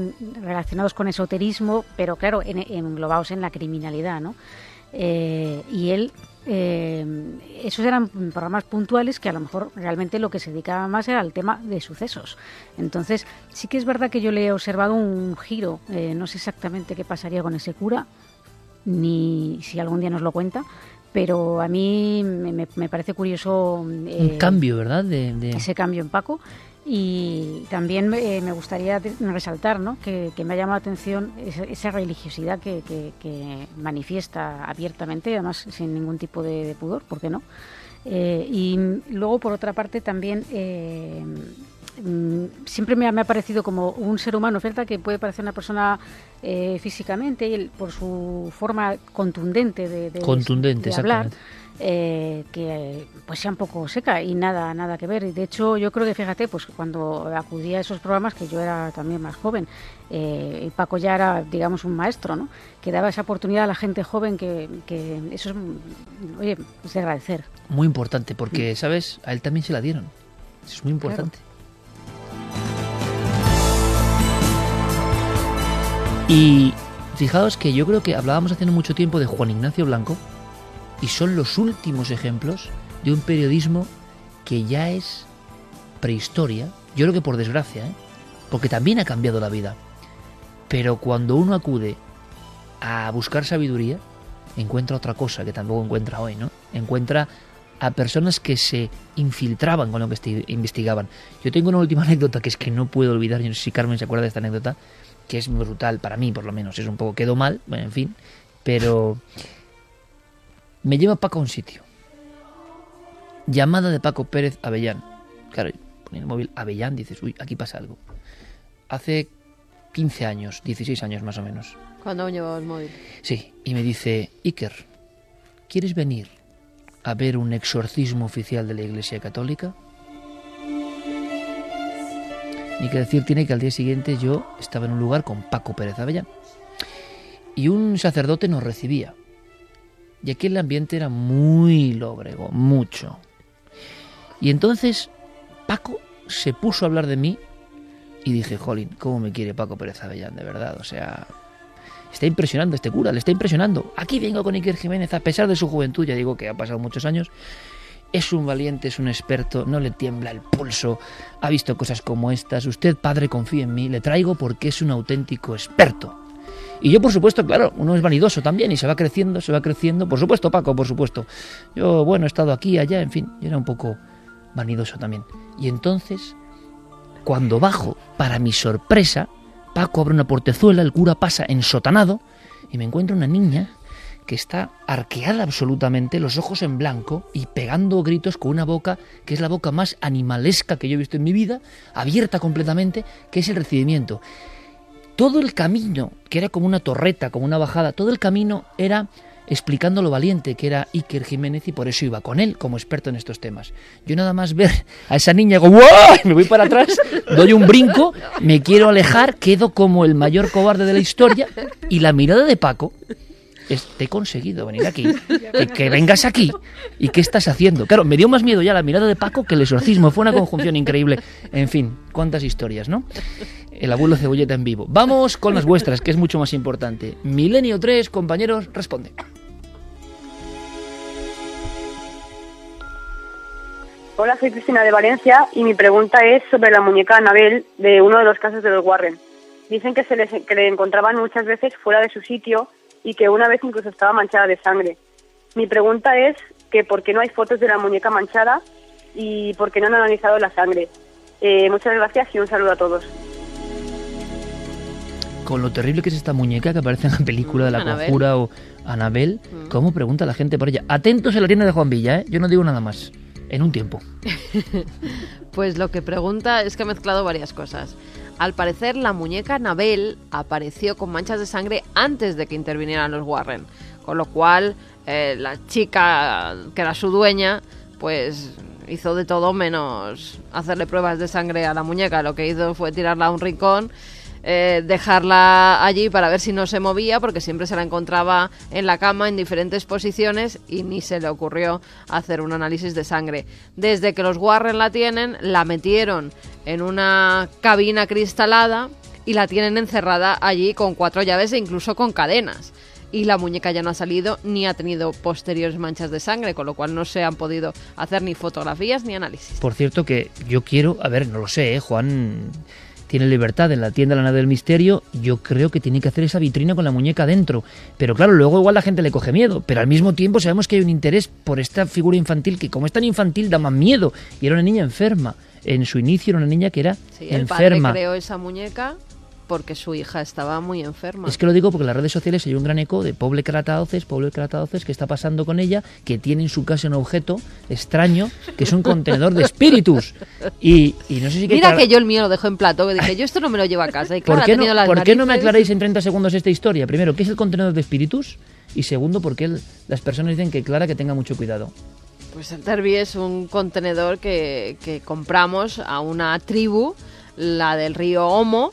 relacionados con esoterismo, pero claro, en, englobados en la criminalidad, ¿no? Eh, y él, eh, esos eran programas puntuales que a lo mejor realmente lo que se dedicaba más era al tema de sucesos. Entonces, sí que es verdad que yo le he observado un giro, eh, no sé exactamente qué pasaría con ese cura, ni si algún día nos lo cuenta, pero a mí me, me- parece curioso un eh, cambio, ¿verdad? De, de- ese cambio en Paco. Y también eh, me gustaría de- resaltar ¿no? que, que me ha llamado la atención esa, esa religiosidad que, que- que manifiesta abiertamente, además sin ningún tipo de, de pudor, ¿por qué no? Eh, y luego, por otra parte, también eh, mm, siempre me ha, me ha parecido como un ser humano, ¿verdad? Que puede parecer una persona eh, físicamente, y él, por su forma contundente de, de- Contundente, de hablar, exactamente. Eh, que pues sea un poco seca y nada nada que ver. Y de hecho yo creo que fíjate pues cuando acudía a esos programas que yo era también más joven eh, y Paco ya era digamos un maestro no que daba esa oportunidad a la gente joven que, que eso es mm, oye es de agradecer. Muy importante, porque, ¿sabes? A él también se la dieron. Eso es muy importante. Y fijaos que yo creo que hablábamos hace no mucho tiempo de Juan Ignacio Blanco y son los últimos ejemplos de un periodismo que ya es prehistoria. Yo creo que por desgracia, ¿eh? porque también ha cambiado la vida. Pero cuando uno acude a buscar sabiduría, encuentra otra cosa que tampoco encuentra hoy, ¿no? Encuentra a personas que se infiltraban con lo que esti- investigaban. Yo tengo una última anécdota que es que no puedo olvidar, yo no sé si Carmen se acuerda de esta anécdota, que es brutal para mí, por lo menos. Es un poco, quedó mal, bueno, en fin, pero me lleva Paco a un sitio. Llamada de Paco Pérez Avellán. Claro, pone el móvil Avellán, dices, uy, aquí pasa algo. Hace 15 años, 16 años más o menos. Cuando aún llevaba el móvil. Sí, y me dice, Iker, ¿quieres venir a ver un exorcismo oficial de la Iglesia Católica? Ni que decir tiene que al día siguiente yo estaba en un lugar con Paco Pérez Avellán. Y un sacerdote nos recibía. Y aquí el ambiente era muy lóbrego, mucho. Y entonces Paco se puso a hablar de mí y dije, jolín, ¿cómo me quiere Paco Pérez Avellán, de verdad? O sea, está impresionando este cura, le está impresionando. Aquí vengo con Iker Jiménez, a pesar de su juventud, ya digo que ha pasado muchos años. Es un valiente, es un experto, no le tiembla el pulso, ha visto cosas como estas. Usted, padre, confíe en mí, le traigo porque es un auténtico experto. Y yo, por supuesto, claro, uno es vanidoso también y se va creciendo, se va creciendo. Por supuesto, Paco, por supuesto. Yo, bueno, he estado aquí, allá, en fin, yo era un poco vanidoso también. Y entonces cuando bajo, para mi sorpresa, Paco abre una portezuela, el cura pasa ensotanado y me encuentro una niña que está arqueada absolutamente, los ojos en blanco y pegando gritos con una boca que es la boca más animalesca que yo he visto en mi vida, abierta completamente, que es el recibimiento. Todo el camino, que era como una torreta, como una bajada, todo el camino era explicando lo valiente que era Iker Jiménez y por eso iba con él como experto en estos temas. Yo nada más ver a esa niña, digo, me voy para atrás, doy un brinco, me quiero alejar, quedo como el mayor cobarde de la historia y la mirada de Paco es, te he conseguido venir aquí, que, que, vengas aquí y qué estás haciendo. Claro, me dio más miedo ya la mirada de Paco que el exorcismo, fue una conjunción increíble. En fin, cuántas historias, ¿no? El abuelo cebolleta en vivo. Vamos con las vuestras, que es mucho más importante. Milenio 3, compañeros, responde. Hola, soy Cristina de Valencia y mi pregunta es sobre la muñeca Anabel de uno de los casos de los Warren. Dicen que se les, que le encontraban muchas veces fuera de su sitio y que una vez incluso estaba manchada de sangre. Mi pregunta es que por qué no hay fotos de la muñeca manchada y por qué no han analizado la sangre. Eh, muchas gracias y un saludo a todos. Con lo terrible que es esta muñeca que aparece en la película de la Anabel. conjura o Anabel, ¿cómo pregunta la gente por ella? Atentos en la tienda de Juan Villa, ¿eh? Yo no digo nada más. En un tiempo. Pues lo que pregunta es que ha mezclado varias cosas. Al parecer, la muñeca Anabel apareció con manchas de sangre antes de que intervinieran los Warren. Con lo cual, eh, la chica que era su dueña, pues hizo de todo menos hacerle pruebas de sangre a la muñeca. Lo que hizo fue tirarla a un rincón, eh, dejarla allí para ver si no se movía, porque siempre se la encontraba en la cama en diferentes posiciones y ni se le ocurrió hacer un análisis de sangre. Desde que los Warren la tienen, la metieron en una cabina cristalada y la tienen encerrada allí con cuatro llaves e incluso con cadenas. Y la muñeca ya no ha salido ni ha tenido posteriores manchas de sangre, con lo cual no se han podido hacer ni fotografías ni análisis. Por cierto que yo quiero, a ver, no lo sé, ¿eh? Juan tiene libertad en la tienda La Nave del Misterio, yo creo que tiene que hacer esa vitrina con la muñeca dentro. Pero claro, luego igual la gente le coge miedo, pero al mismo tiempo sabemos que hay un interés por esta figura infantil que como es tan infantil da más miedo. Y era una niña enferma. En su inicio era una niña que era Sí, el padre enferma. creó esa muñeca porque su hija estaba muy enferma. Es que lo digo porque en las redes sociales hay un gran eco de Poble Crataoces, Poble Crataoces, que está pasando con ella, que tiene en su casa un objeto extraño, que es un contenedor de espíritus. Y, y no sé si Mira que yo el mío lo dejo en plato, que dije, yo esto no me lo llevo a casa. Y claro, ¿Por qué, no, las por qué no me aclaráis en 30 segundos esta historia? Primero, ¿qué es el contenedor de espíritus? Y segundo, ¿por qué las personas dicen que Clara que tenga mucho cuidado? Pues el Derby es un contenedor que, que compramos a una tribu, la del río Homo,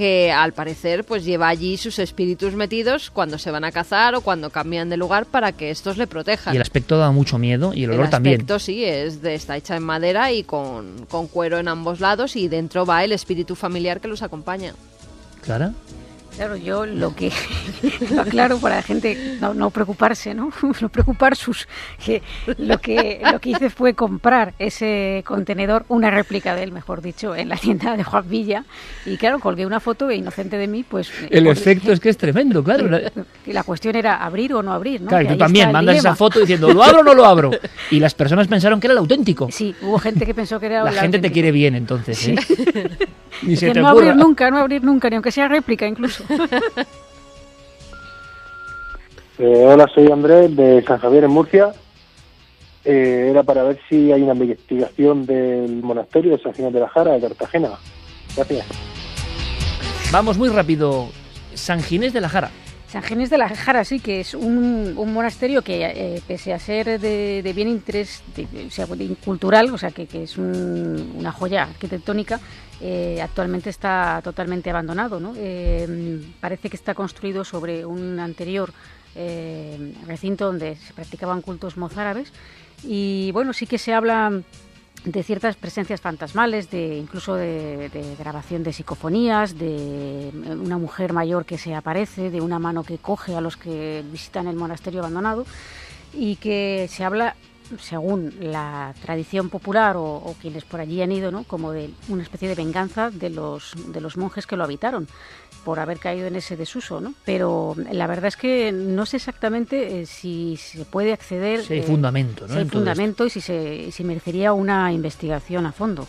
que al parecer pues lleva allí sus espíritus metidos cuando se van a cazar o cuando cambian de lugar para que estos le protejan. Y el aspecto da mucho miedo y el olor también. aspecto sí, es de, está hecha en madera y con, con cuero en ambos lados y dentro va el espíritu familiar que los acompaña. ¿Clara? Claro, yo lo que lo aclaro para la gente no, no preocuparse, ¿no? No preocupar sus que lo que lo que hice fue comprar ese contenedor, una réplica de él, mejor dicho, en la tienda de Juan Villa y claro, colgué una foto e inocente de mí, pues El pues, efecto es que es tremendo, claro. y la cuestión era abrir o no abrir, ¿no? Claro, y Que tú también mandas dilema. esa foto diciendo, ¿lo abro o no lo abro? Y las personas pensaron que era el auténtico. Sí, hubo gente que pensó que era La el gente te quiere bien entonces, ¿eh? Ni se Decían, te no ocurra. abrir nunca, no abrir nunca, ni aunque sea réplica incluso. Eh, hola, soy Andrés de San Javier en Murcia. Eh, era para ver si hay una investigación del monasterio de San Ginés de la Jara de Cartagena. Gracias. Vamos muy rápido. San Ginés de la Jara. San Ginés de la Jara, sí, que es un, un monasterio que, eh, pese a ser de, de bien interés de- de cultural, o sea, que, que es un- una joya arquitectónica, eh, actualmente está totalmente abandonado. Eh, parece que está construido sobre un anterior eh, recinto donde se practicaban cultos mozárabes. Y bueno, sí que se habla de ciertas presencias fantasmales, de incluso de, grabación de psicofonías, de una mujer mayor que se aparece, de una mano que coge a los que visitan el monasterio abandonado y que se habla según la tradición popular o, o, quienes por allí han ido, ¿no? como de una especie de venganza de los, de los monjes que lo habitaron por haber caído en ese desuso, ¿no? Pero la verdad es que no sé exactamente eh, si se puede acceder... Si hay fundamento, ¿no? Si hay fundamento y si, se, si merecería una investigación a fondo.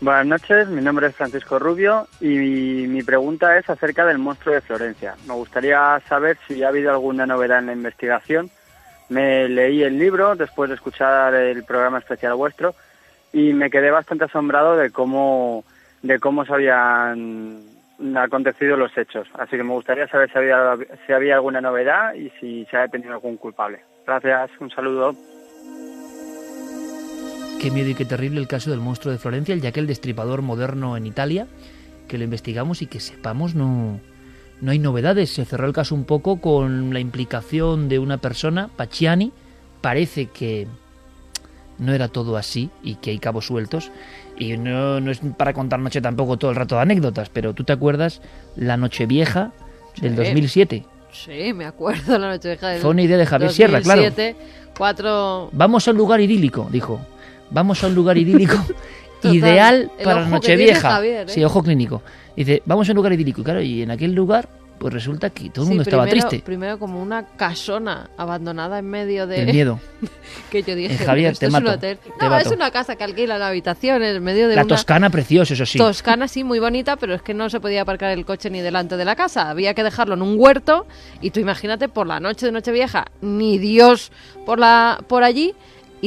Buenas noches, mi nombre es Francisco Rubio y mi, mi, pregunta es acerca del monstruo de Florencia. Me gustaría saber si ha habido alguna novedad en la investigación. Me leí el libro después de escuchar el programa especial vuestro y me quedé bastante asombrado de cómo de cómo se habían acontecido los hechos. Así que me gustaría saber si había, si había alguna novedad y si se ha detenido algún culpable. Gracias, un saludo. Qué miedo y qué terrible el caso del monstruo de Florencia, ya que el destripador moderno en Italia, que lo investigamos y que sepamos no, no hay novedades. Se cerró el caso un poco con la implicación de una persona, Pacciani. Parece que no era todo así y que hay cabos sueltos. Y no, no es para contar noche tampoco todo el rato de anécdotas, pero tú te acuerdas la noche vieja del Sí. 2007. Sí, me acuerdo la noche vieja del Fue una idea de Javier Sierra, claro. 2007, Cuatro... Vamos a un lugar idílico, dijo. Vamos a un lugar idílico Total, ideal el para Nochevieja. ¿eh? Sí, ojo clínico. Dice, vamos a un lugar idílico. Y claro, y en aquel lugar, pues resulta que todo el Sí, mundo estaba primero, triste. Primero como una casona abandonada en medio de... Del miedo. que yo dije, Eh, Javier, te es mato, un hotel. te No, mato. es una casa que alquila la habitación en medio de La una... Toscana, precioso, eso sí. Toscana sí, muy bonita, pero es que no se podía aparcar el coche ni delante de la casa. Había que dejarlo en un huerto y tú imagínate por la noche de Nochevieja, ni Dios por, la, por allí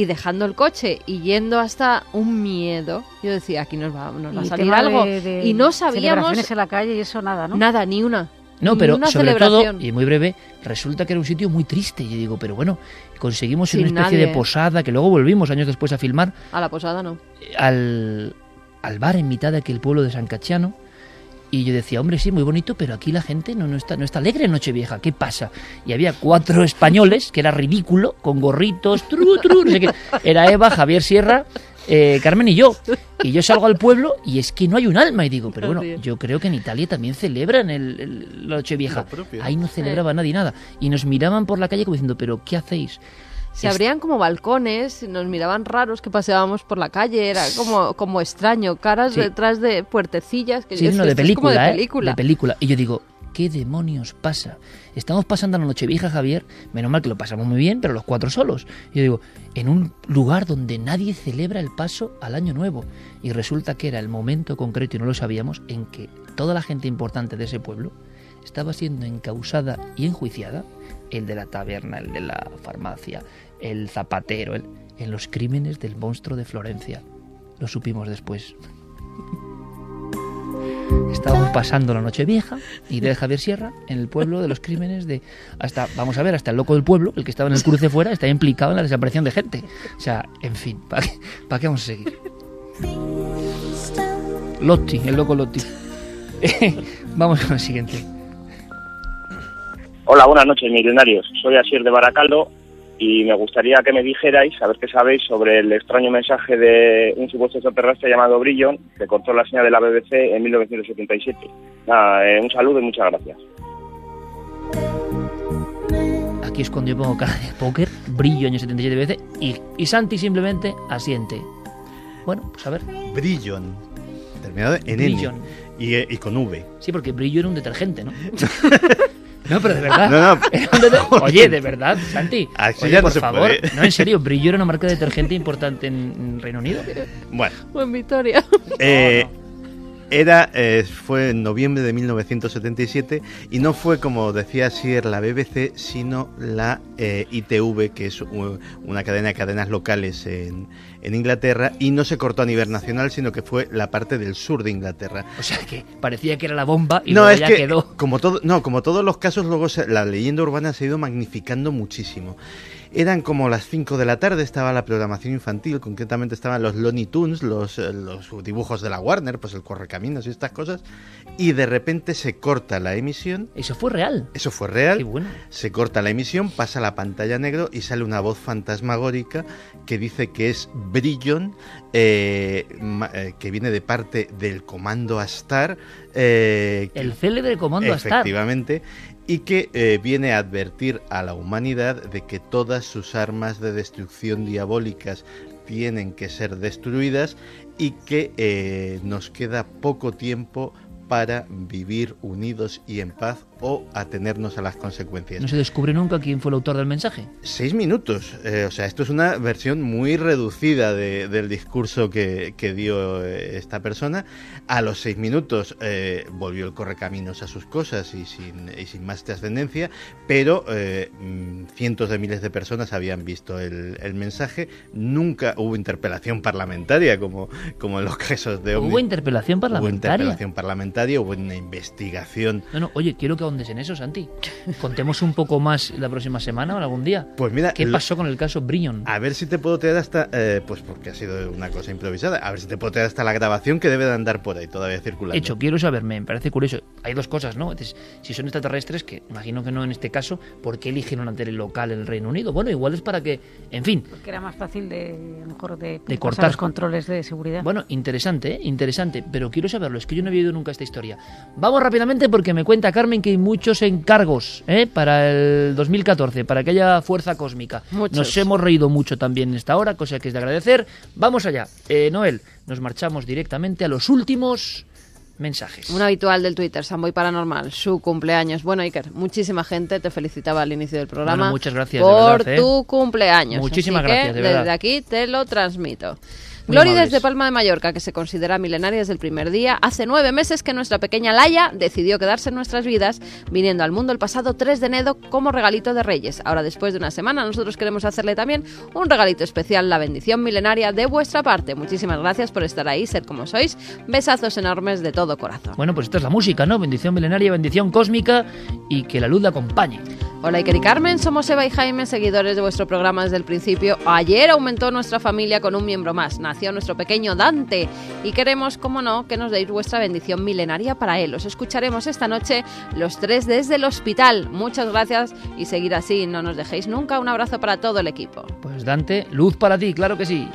y dejando el coche y yendo hasta un miedo. Yo decía, aquí nos va, nos va a salir algo. de- de y no sabíamos en la calle y eso nada, ¿no? nada, ni una. No, pero una sobre todo, celebración. y muy breve, resulta que era un sitio muy triste. Y yo digo, pero bueno, conseguimos Sin una especie de posada que luego volvimos años después a filmar A la posada no. al, al bar en mitad de aquel pueblo de San Cachano. Y yo decía, hombre, sí, muy bonito, pero aquí la gente no, no, está, no está alegre en Nochevieja, ¿qué pasa? Y había cuatro españoles, que era ridículo, con gorritos, tru, tru, no sé qué. Era Eva, Javier Sierra, eh, Carmen y yo. Y yo salgo al pueblo y es que no hay un alma. Y digo, pero bueno, yo creo que en Italia también celebran el, el- la Nochevieja. Ahí no celebraba nadie nada. Y nos miraban por la calle como diciendo, pero ¿qué hacéis? Se abrían como balcones, nos miraban raros que paseábamos por la calle, era como, como extraño, caras Sí. detrás de puertecillas. Que Sí, es- no, de es como película, de ¿eh? película. De película. Y yo digo, ¿qué demonios pasa? Estamos pasando la Nochevieja, Javier. Menos mal que lo pasamos muy bien, pero los cuatro solos. Y yo digo, en un lugar donde nadie celebra el paso al Año Nuevo. Y resulta que era el momento concreto, y no lo sabíamos, en que toda la gente importante de ese pueblo estaba siendo encausada y enjuiciada. El de la taberna, el de la farmacia, el zapatero, el- en los crímenes del monstruo de Florencia. Lo supimos después. Estábamos pasando la noche vieja y de Javier Sierra en el pueblo de los crímenes de hasta vamos a ver hasta el loco del pueblo el que estaba en el cruce fuera está implicado en la desaparición de gente o sea en fin ¿para qué, vamos a seguir? Lotti el loco Lotti vamos con el siguiente Hola, buenas noches, millonarios. Soy Asier de Baracaldo y me gustaría que me dijerais, a ver qué sabéis, sobre el extraño mensaje de un supuesto extraterrestre llamado Brillon que cortó la señal de la BBC en 1977. Nada, eh, un saludo y muchas gracias. aquí es cuando yo pongo cara de póker brillo año 77 veces y, y Santi simplemente asiente bueno pues a ver Brillon. Terminado en Brillon. N. Y, y con V. sí porque brillo era un detergente ¿no? No, pero de verdad. No, no. Oye, de verdad, Santi. Así Oye, ya no por se favor. puede. No, en serio, Brillo era una marca de detergente importante en, en Reino Unido. Bueno. Buen Victoria. Eh, era, eh, fue en noviembre de 1977 y no fue, como decía Sier, la BBC, sino la eh, ITV, que es una cadena de cadenas locales en, en Inglaterra, y no se cortó a nivel nacional, sino que fue la parte del sur de Inglaterra. O sea que parecía que era la bomba y no, luego es ya que, quedó. Como todo, no, como todos los casos, luego se- la leyenda urbana se ha ido magnificando muchísimo. Eran como las 5 de la tarde, estaba la programación infantil, concretamente estaban los Looney Tunes, los, eh, los dibujos de la Warner, pues el Correcaminos y estas cosas, y de repente se corta la emisión. Eso fue real. Eso fue real. Qué bueno. Se corta la emisión, pasa la pantalla negro y sale una voz fantasmagórica que dice que es Brillon, eh, eh, que viene de parte del Comando Astar. eh, El célebre comando Astar. Efectivamente, y que eh, viene a advertir a la humanidad de que todas sus armas de destrucción diabólicas tienen que ser destruidas y que eh, nos queda poco tiempo para vivir unidos y en paz o atenernos a las consecuencias. No se descubre nunca quién fue el autor del mensaje. Seis minutos. eh, o sea, esto es una versión muy reducida de- del discurso que, que dio eh, esta persona. A los seis minutos eh, volvió el correcaminos a sus cosas y sin, y sin más trascendencia, pero eh, mm, cientos de miles de personas habían visto el, el mensaje. Nunca hubo interpelación parlamentaria como, como en los casos de Hubo Omni. interpelación Hubo parlamentaria. interpelación parlamentaria, hubo una investigación. No, no, oye, quiero que ahondes en eso, Santi. Contemos un poco más la próxima semana o algún día. Pues mira, ¿Qué lo- pasó con el caso Brion? A ver si te puedo traer hasta, eh, pues porque ha sido una cosa improvisada, a ver si te puedo traer hasta la grabación que debe de andar por ahí todavía circulando. Hecho, quiero saber, me parece curioso. Hay dos cosas, ¿no? Entonces, si son extraterrestres, que imagino que no en este caso, ¿por qué eligen una tele local en el Reino Unido? Bueno, igual es para que, en fin, Que era más fácil de, a mejor, de, cortar. los controles de seguridad. Bueno, interesante, ¿eh? interesante, pero quiero saberlo, es que yo no había oído nunca esta historia. Vamos rápidamente porque me cuenta Carmen que hay muchos encargos ¿eh? para el 2014, para que haya fuerza cósmica. Muchos. Nos hemos reído mucho también en esta hora, cosa que es de agradecer. Vamos allá. Eh, Noel, nos marchamos directamente a los últimos mensajes. Un habitual del Twitter, Samboy Paranormal, su cumpleaños. Bueno, Iker, muchísima gente te felicitaba al inicio del programa. Bueno, muchas gracias, de Por verdad, ¿eh? tu cumpleaños. Muchísimas Así que gracias, de verdad. Desde aquí te lo transmito. Glory desde Palma de Mallorca, que se considera milenaria desde el primer día. Hace nueve meses que nuestra pequeña Laia decidió quedarse en nuestras vidas, viniendo al mundo el pasado 3 de enero como regalito de Reyes. Ahora, después de una semana, nosotros queremos hacerle también un regalito especial, la bendición milenaria de vuestra parte. Muchísimas gracias por estar ahí, ser como sois. Besazos enormes de todo corazón. Bueno, pues esta es la música, ¿no? Bendición milenaria, bendición cósmica y que la luz la acompañe. Hola Iker y Carmen, somos Eva y Jaime, seguidores de vuestro programa desde el principio. Ayer aumentó nuestra familia con un miembro más, nació nuestro pequeño Dante y queremos, como no, que nos deis vuestra bendición milenaria para él. Os escucharemos esta noche los tres desde el hospital. Muchas gracias y seguir así, no nos dejéis nunca. Un abrazo para todo el equipo. Pues Dante, luz para ti, claro que sí.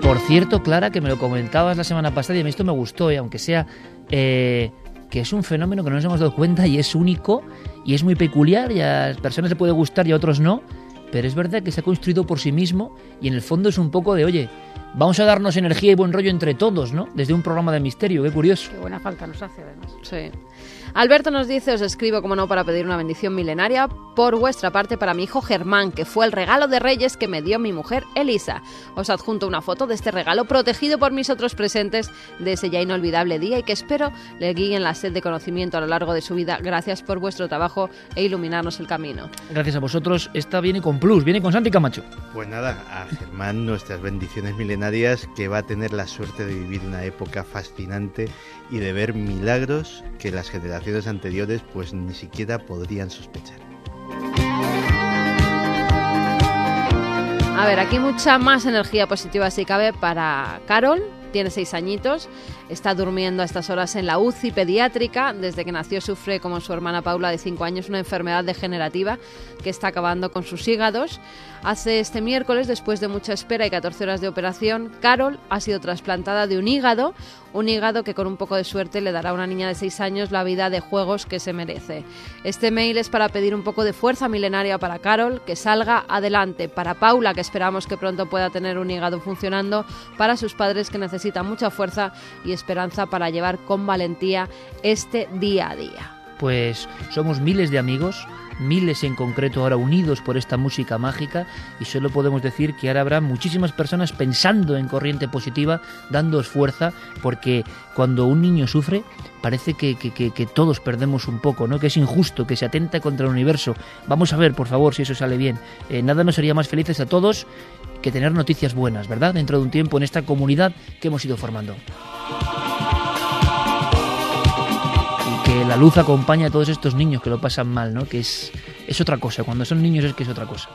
Por cierto, Clara, que me lo comentabas la semana pasada y a mí esto me gustó, ¿eh? aunque sea eh, que es un fenómeno que no nos hemos dado cuenta y es único y es muy peculiar y a las personas le puede gustar y a otros no, pero es verdad que se ha construido por sí mismo y en el fondo es un poco de, oye, vamos a darnos energía y buen rollo entre todos, ¿no? Desde un programa de misterio, qué curioso. Qué buena falta nos hace, además. Sí. Alberto nos dice, os escribo como no para pedir una bendición milenaria por vuestra parte para mi hijo Germán, que fue el regalo de Reyes que me dio mi mujer Elisa. Os adjunto una foto de este regalo protegido por mis otros presentes de ese ya inolvidable día y que espero le guíen la sed de conocimiento a lo largo de su vida. Gracias por vuestro trabajo e iluminarnos el camino. Gracias a vosotros, esta viene con plus, viene con Santi Camacho. Pues nada, a Germán nuestras bendiciones milenarias, que va a tener la suerte de vivir una época fascinante y de ver milagros que las generaciones anteriores pues ni siquiera podrían sospechar. A ver, aquí mucha más energía positiva si cabe para Carol. Tiene seis añitos, está durmiendo a estas horas en la UCI pediátrica. Desde que nació sufre, como su hermana Paula de cinco años, una enfermedad degenerativa que está acabando con sus hígados. Hace este miércoles, después de mucha espera y 14 horas de operación, Carol ha sido trasplantada de un hígado, un hígado que con un poco de suerte le dará a una niña de seis años la vida de juegos que se merece. Este mail es para pedir un poco de fuerza milenaria para Carol, que salga adelante. Para Paula, que esperamos que pronto pueda tener un hígado funcionando. Para sus padres, que necesitan mucha fuerza y esperanza para llevar con valentía este día a día. Pues somos miles de amigos, miles en concreto ahora unidos por esta música mágica y solo podemos decir que ahora habrá muchísimas personas pensando en corriente positiva, dándoos fuerza, porque cuando un niño sufre parece que, que- todos perdemos un poco, ¿no? que es injusto, que se atenta contra el universo. Vamos a ver, por favor, si eso sale bien. Eh, nada nos haría más felices a todos que tener noticias buenas, ¿verdad? Dentro de un tiempo en esta comunidad que hemos ido formando. y que la luz acompaña a todos estos niños que lo pasan mal, ¿no? Que es es otra cosa. Cuando son niños es que es otra cosa.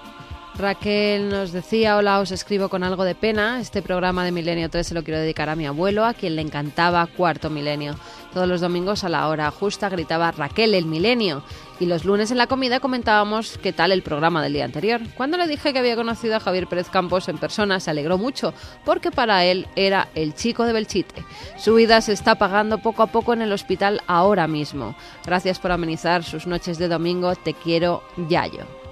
Raquel nos decía, hola, os escribo con algo de pena. Este programa de Milenio 3 se lo quiero dedicar a mi abuelo, a quien le encantaba Cuarto Milenio. Todos los domingos a la hora justa gritaba Raquel el Milenio. Y los lunes en la comida comentábamos qué tal el programa del día anterior. Cuando le dije que había conocido a Javier Pérez Campos en persona, se alegró mucho, porque para él era el chico de Belchite. Su vida se está pagando poco a poco en el hospital ahora mismo. Gracias por amenizar sus noches de domingo. Te quiero, Yayo.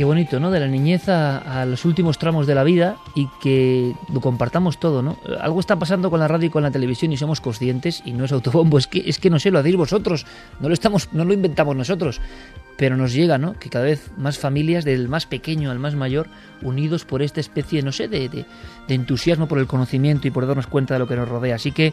Qué bonito, ¿no? De la niñez a, los últimos tramos de la vida y que lo compartamos todo, ¿no? Algo está pasando con la radio y con la televisión y somos conscientes y no es autobombo, es que, es que no sé, lo hacéis vosotros, no lo, estamos, no lo inventamos nosotros, pero nos llega, ¿no? Que cada vez más familias, del más pequeño al más mayor, unidos por esta especie, no sé, de, de, de entusiasmo por el conocimiento y por darnos cuenta de lo que nos rodea. Así que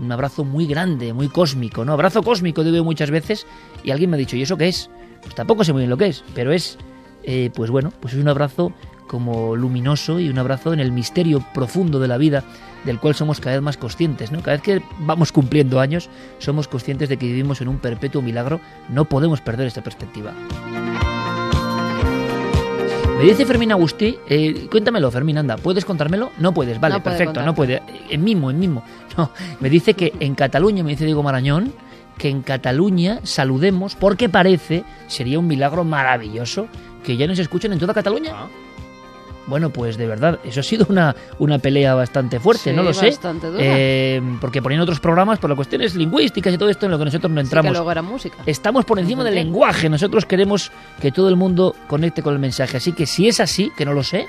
un abrazo muy grande, muy cósmico, ¿no? Abrazo cósmico, digo muchas veces, y alguien me ha dicho, ¿y eso qué es? Pues tampoco sé muy bien lo que es, pero es eh, pues bueno, pues es un abrazo como luminoso y un abrazo en el misterio profundo de la vida del cual somos cada vez más conscientes, ¿no? Cada vez que vamos cumpliendo años somos conscientes de que vivimos en un perpetuo milagro, no podemos perder esta perspectiva. Me dice Fermín Agustí, eh, cuéntamelo Fermín, anda, ¿puedes contármelo? No puedes, vale, No puede perfecto, no puede. En mimo, en mimo. No, me dice que en Cataluña, me dice Diego Marañón, que en Cataluña saludemos porque parece, sería un milagro maravilloso, que ya nos escuchen en toda Cataluña. Bueno, pues de verdad, eso ha sido una, una pelea bastante fuerte, Sí, no lo sé. bastante dura. Eh, porque ponían otros programas por las cuestiones lingüísticas y todo esto en lo que nosotros no Sí, entramos. que luego era música. Estamos por encima del lenguaje. Nosotros queremos que todo el mundo conecte con el mensaje. Así que si es así, que no lo sé,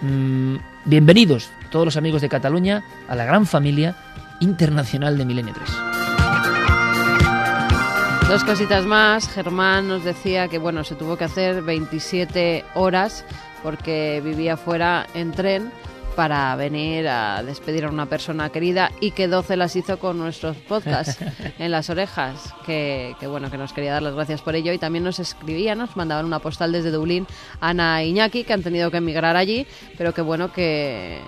mm, bienvenidos todos los amigos de Cataluña a la gran familia internacional de Milenio 3. Dos cositas más. Germán nos decía que bueno, se tuvo que hacer 27 horas porque vivía fuera en tren para venir a despedir a una persona querida y que 12 las hizo con nuestros podcasts en las orejas. Que, que bueno, que nos quería dar las gracias por ello y también nos escribían, nos mandaban una postal desde Dublín Ana e Iñaki que han tenido que emigrar allí, pero que bueno que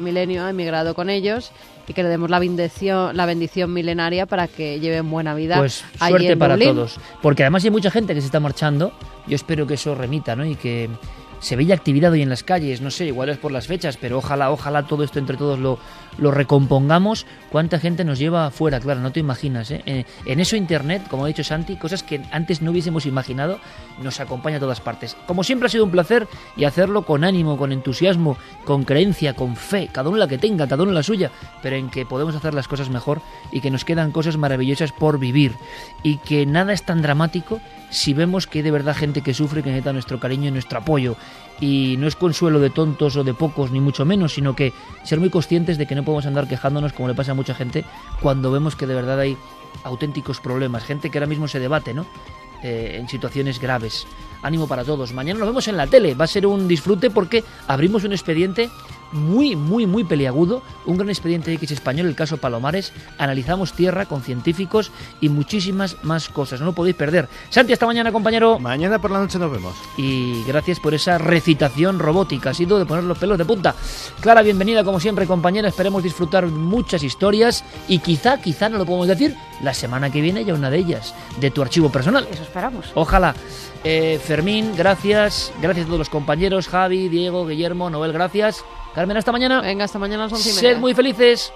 Milenio ha emigrado con ellos y que le demos la bendición, la bendición milenaria para que lleven buena vida Pues allí suerte en para Dublín. todos. Porque además hay mucha gente que se está marchando. Yo espero que eso remita, ¿no? Y que se vea actividad hoy en las calles. No sé, igual es por las fechas, pero ojalá, ojalá todo esto entre todos lo, lo recompongamos. ¿Cuánta gente nos lleva afuera? Claro, no te imaginas, ¿eh? En, en eso Internet, como ha dicho Santi, cosas que antes no hubiésemos imaginado, nos acompaña a todas partes. Como siempre ha sido un placer y hacerlo con ánimo, con entusiasmo, con creencia, con fe, cada uno la que tenga, cada uno la suya, pero en que podemos hacer las cosas mejor y que nos quedan cosas maravillosas por vivir y que nada es tan dramático si vemos que hay de verdad gente que sufre, que necesita nuestro cariño y nuestro apoyo. Y no es consuelo de tontos o de pocos, ni mucho menos, sino que ser muy conscientes de que no podemos andar quejándonos como le pasa a mucha gente cuando vemos que de verdad hay auténticos problemas. Gente que ahora mismo se debate, ¿no? Eh, en situaciones graves. Ánimo para todos. Mañana nos vemos en la tele. Va a ser un disfrute porque abrimos un expediente muy, muy, muy peliagudo. Un gran expediente X español, el caso Palomares. Analizamos tierra con científicos y muchísimas más cosas. No lo podéis perder. Santi, hasta mañana, compañero. Mañana por la noche nos vemos. Y gracias por esa recitación robótica. Ha sido de poner los pelos de punta. Clara, bienvenida como siempre, compañera. Esperemos disfrutar muchas historias y quizá, quizá no lo podemos decir, la semana que viene ya una de ellas, de tu archivo personal. Eso esperamos. Ojalá. Eh, Fermín, gracias. Gracias a todos los compañeros. Javi, Diego, Guillermo, Noel, gracias. Carmen, hasta mañana. Venga, hasta mañana a las once y Sed muy felices.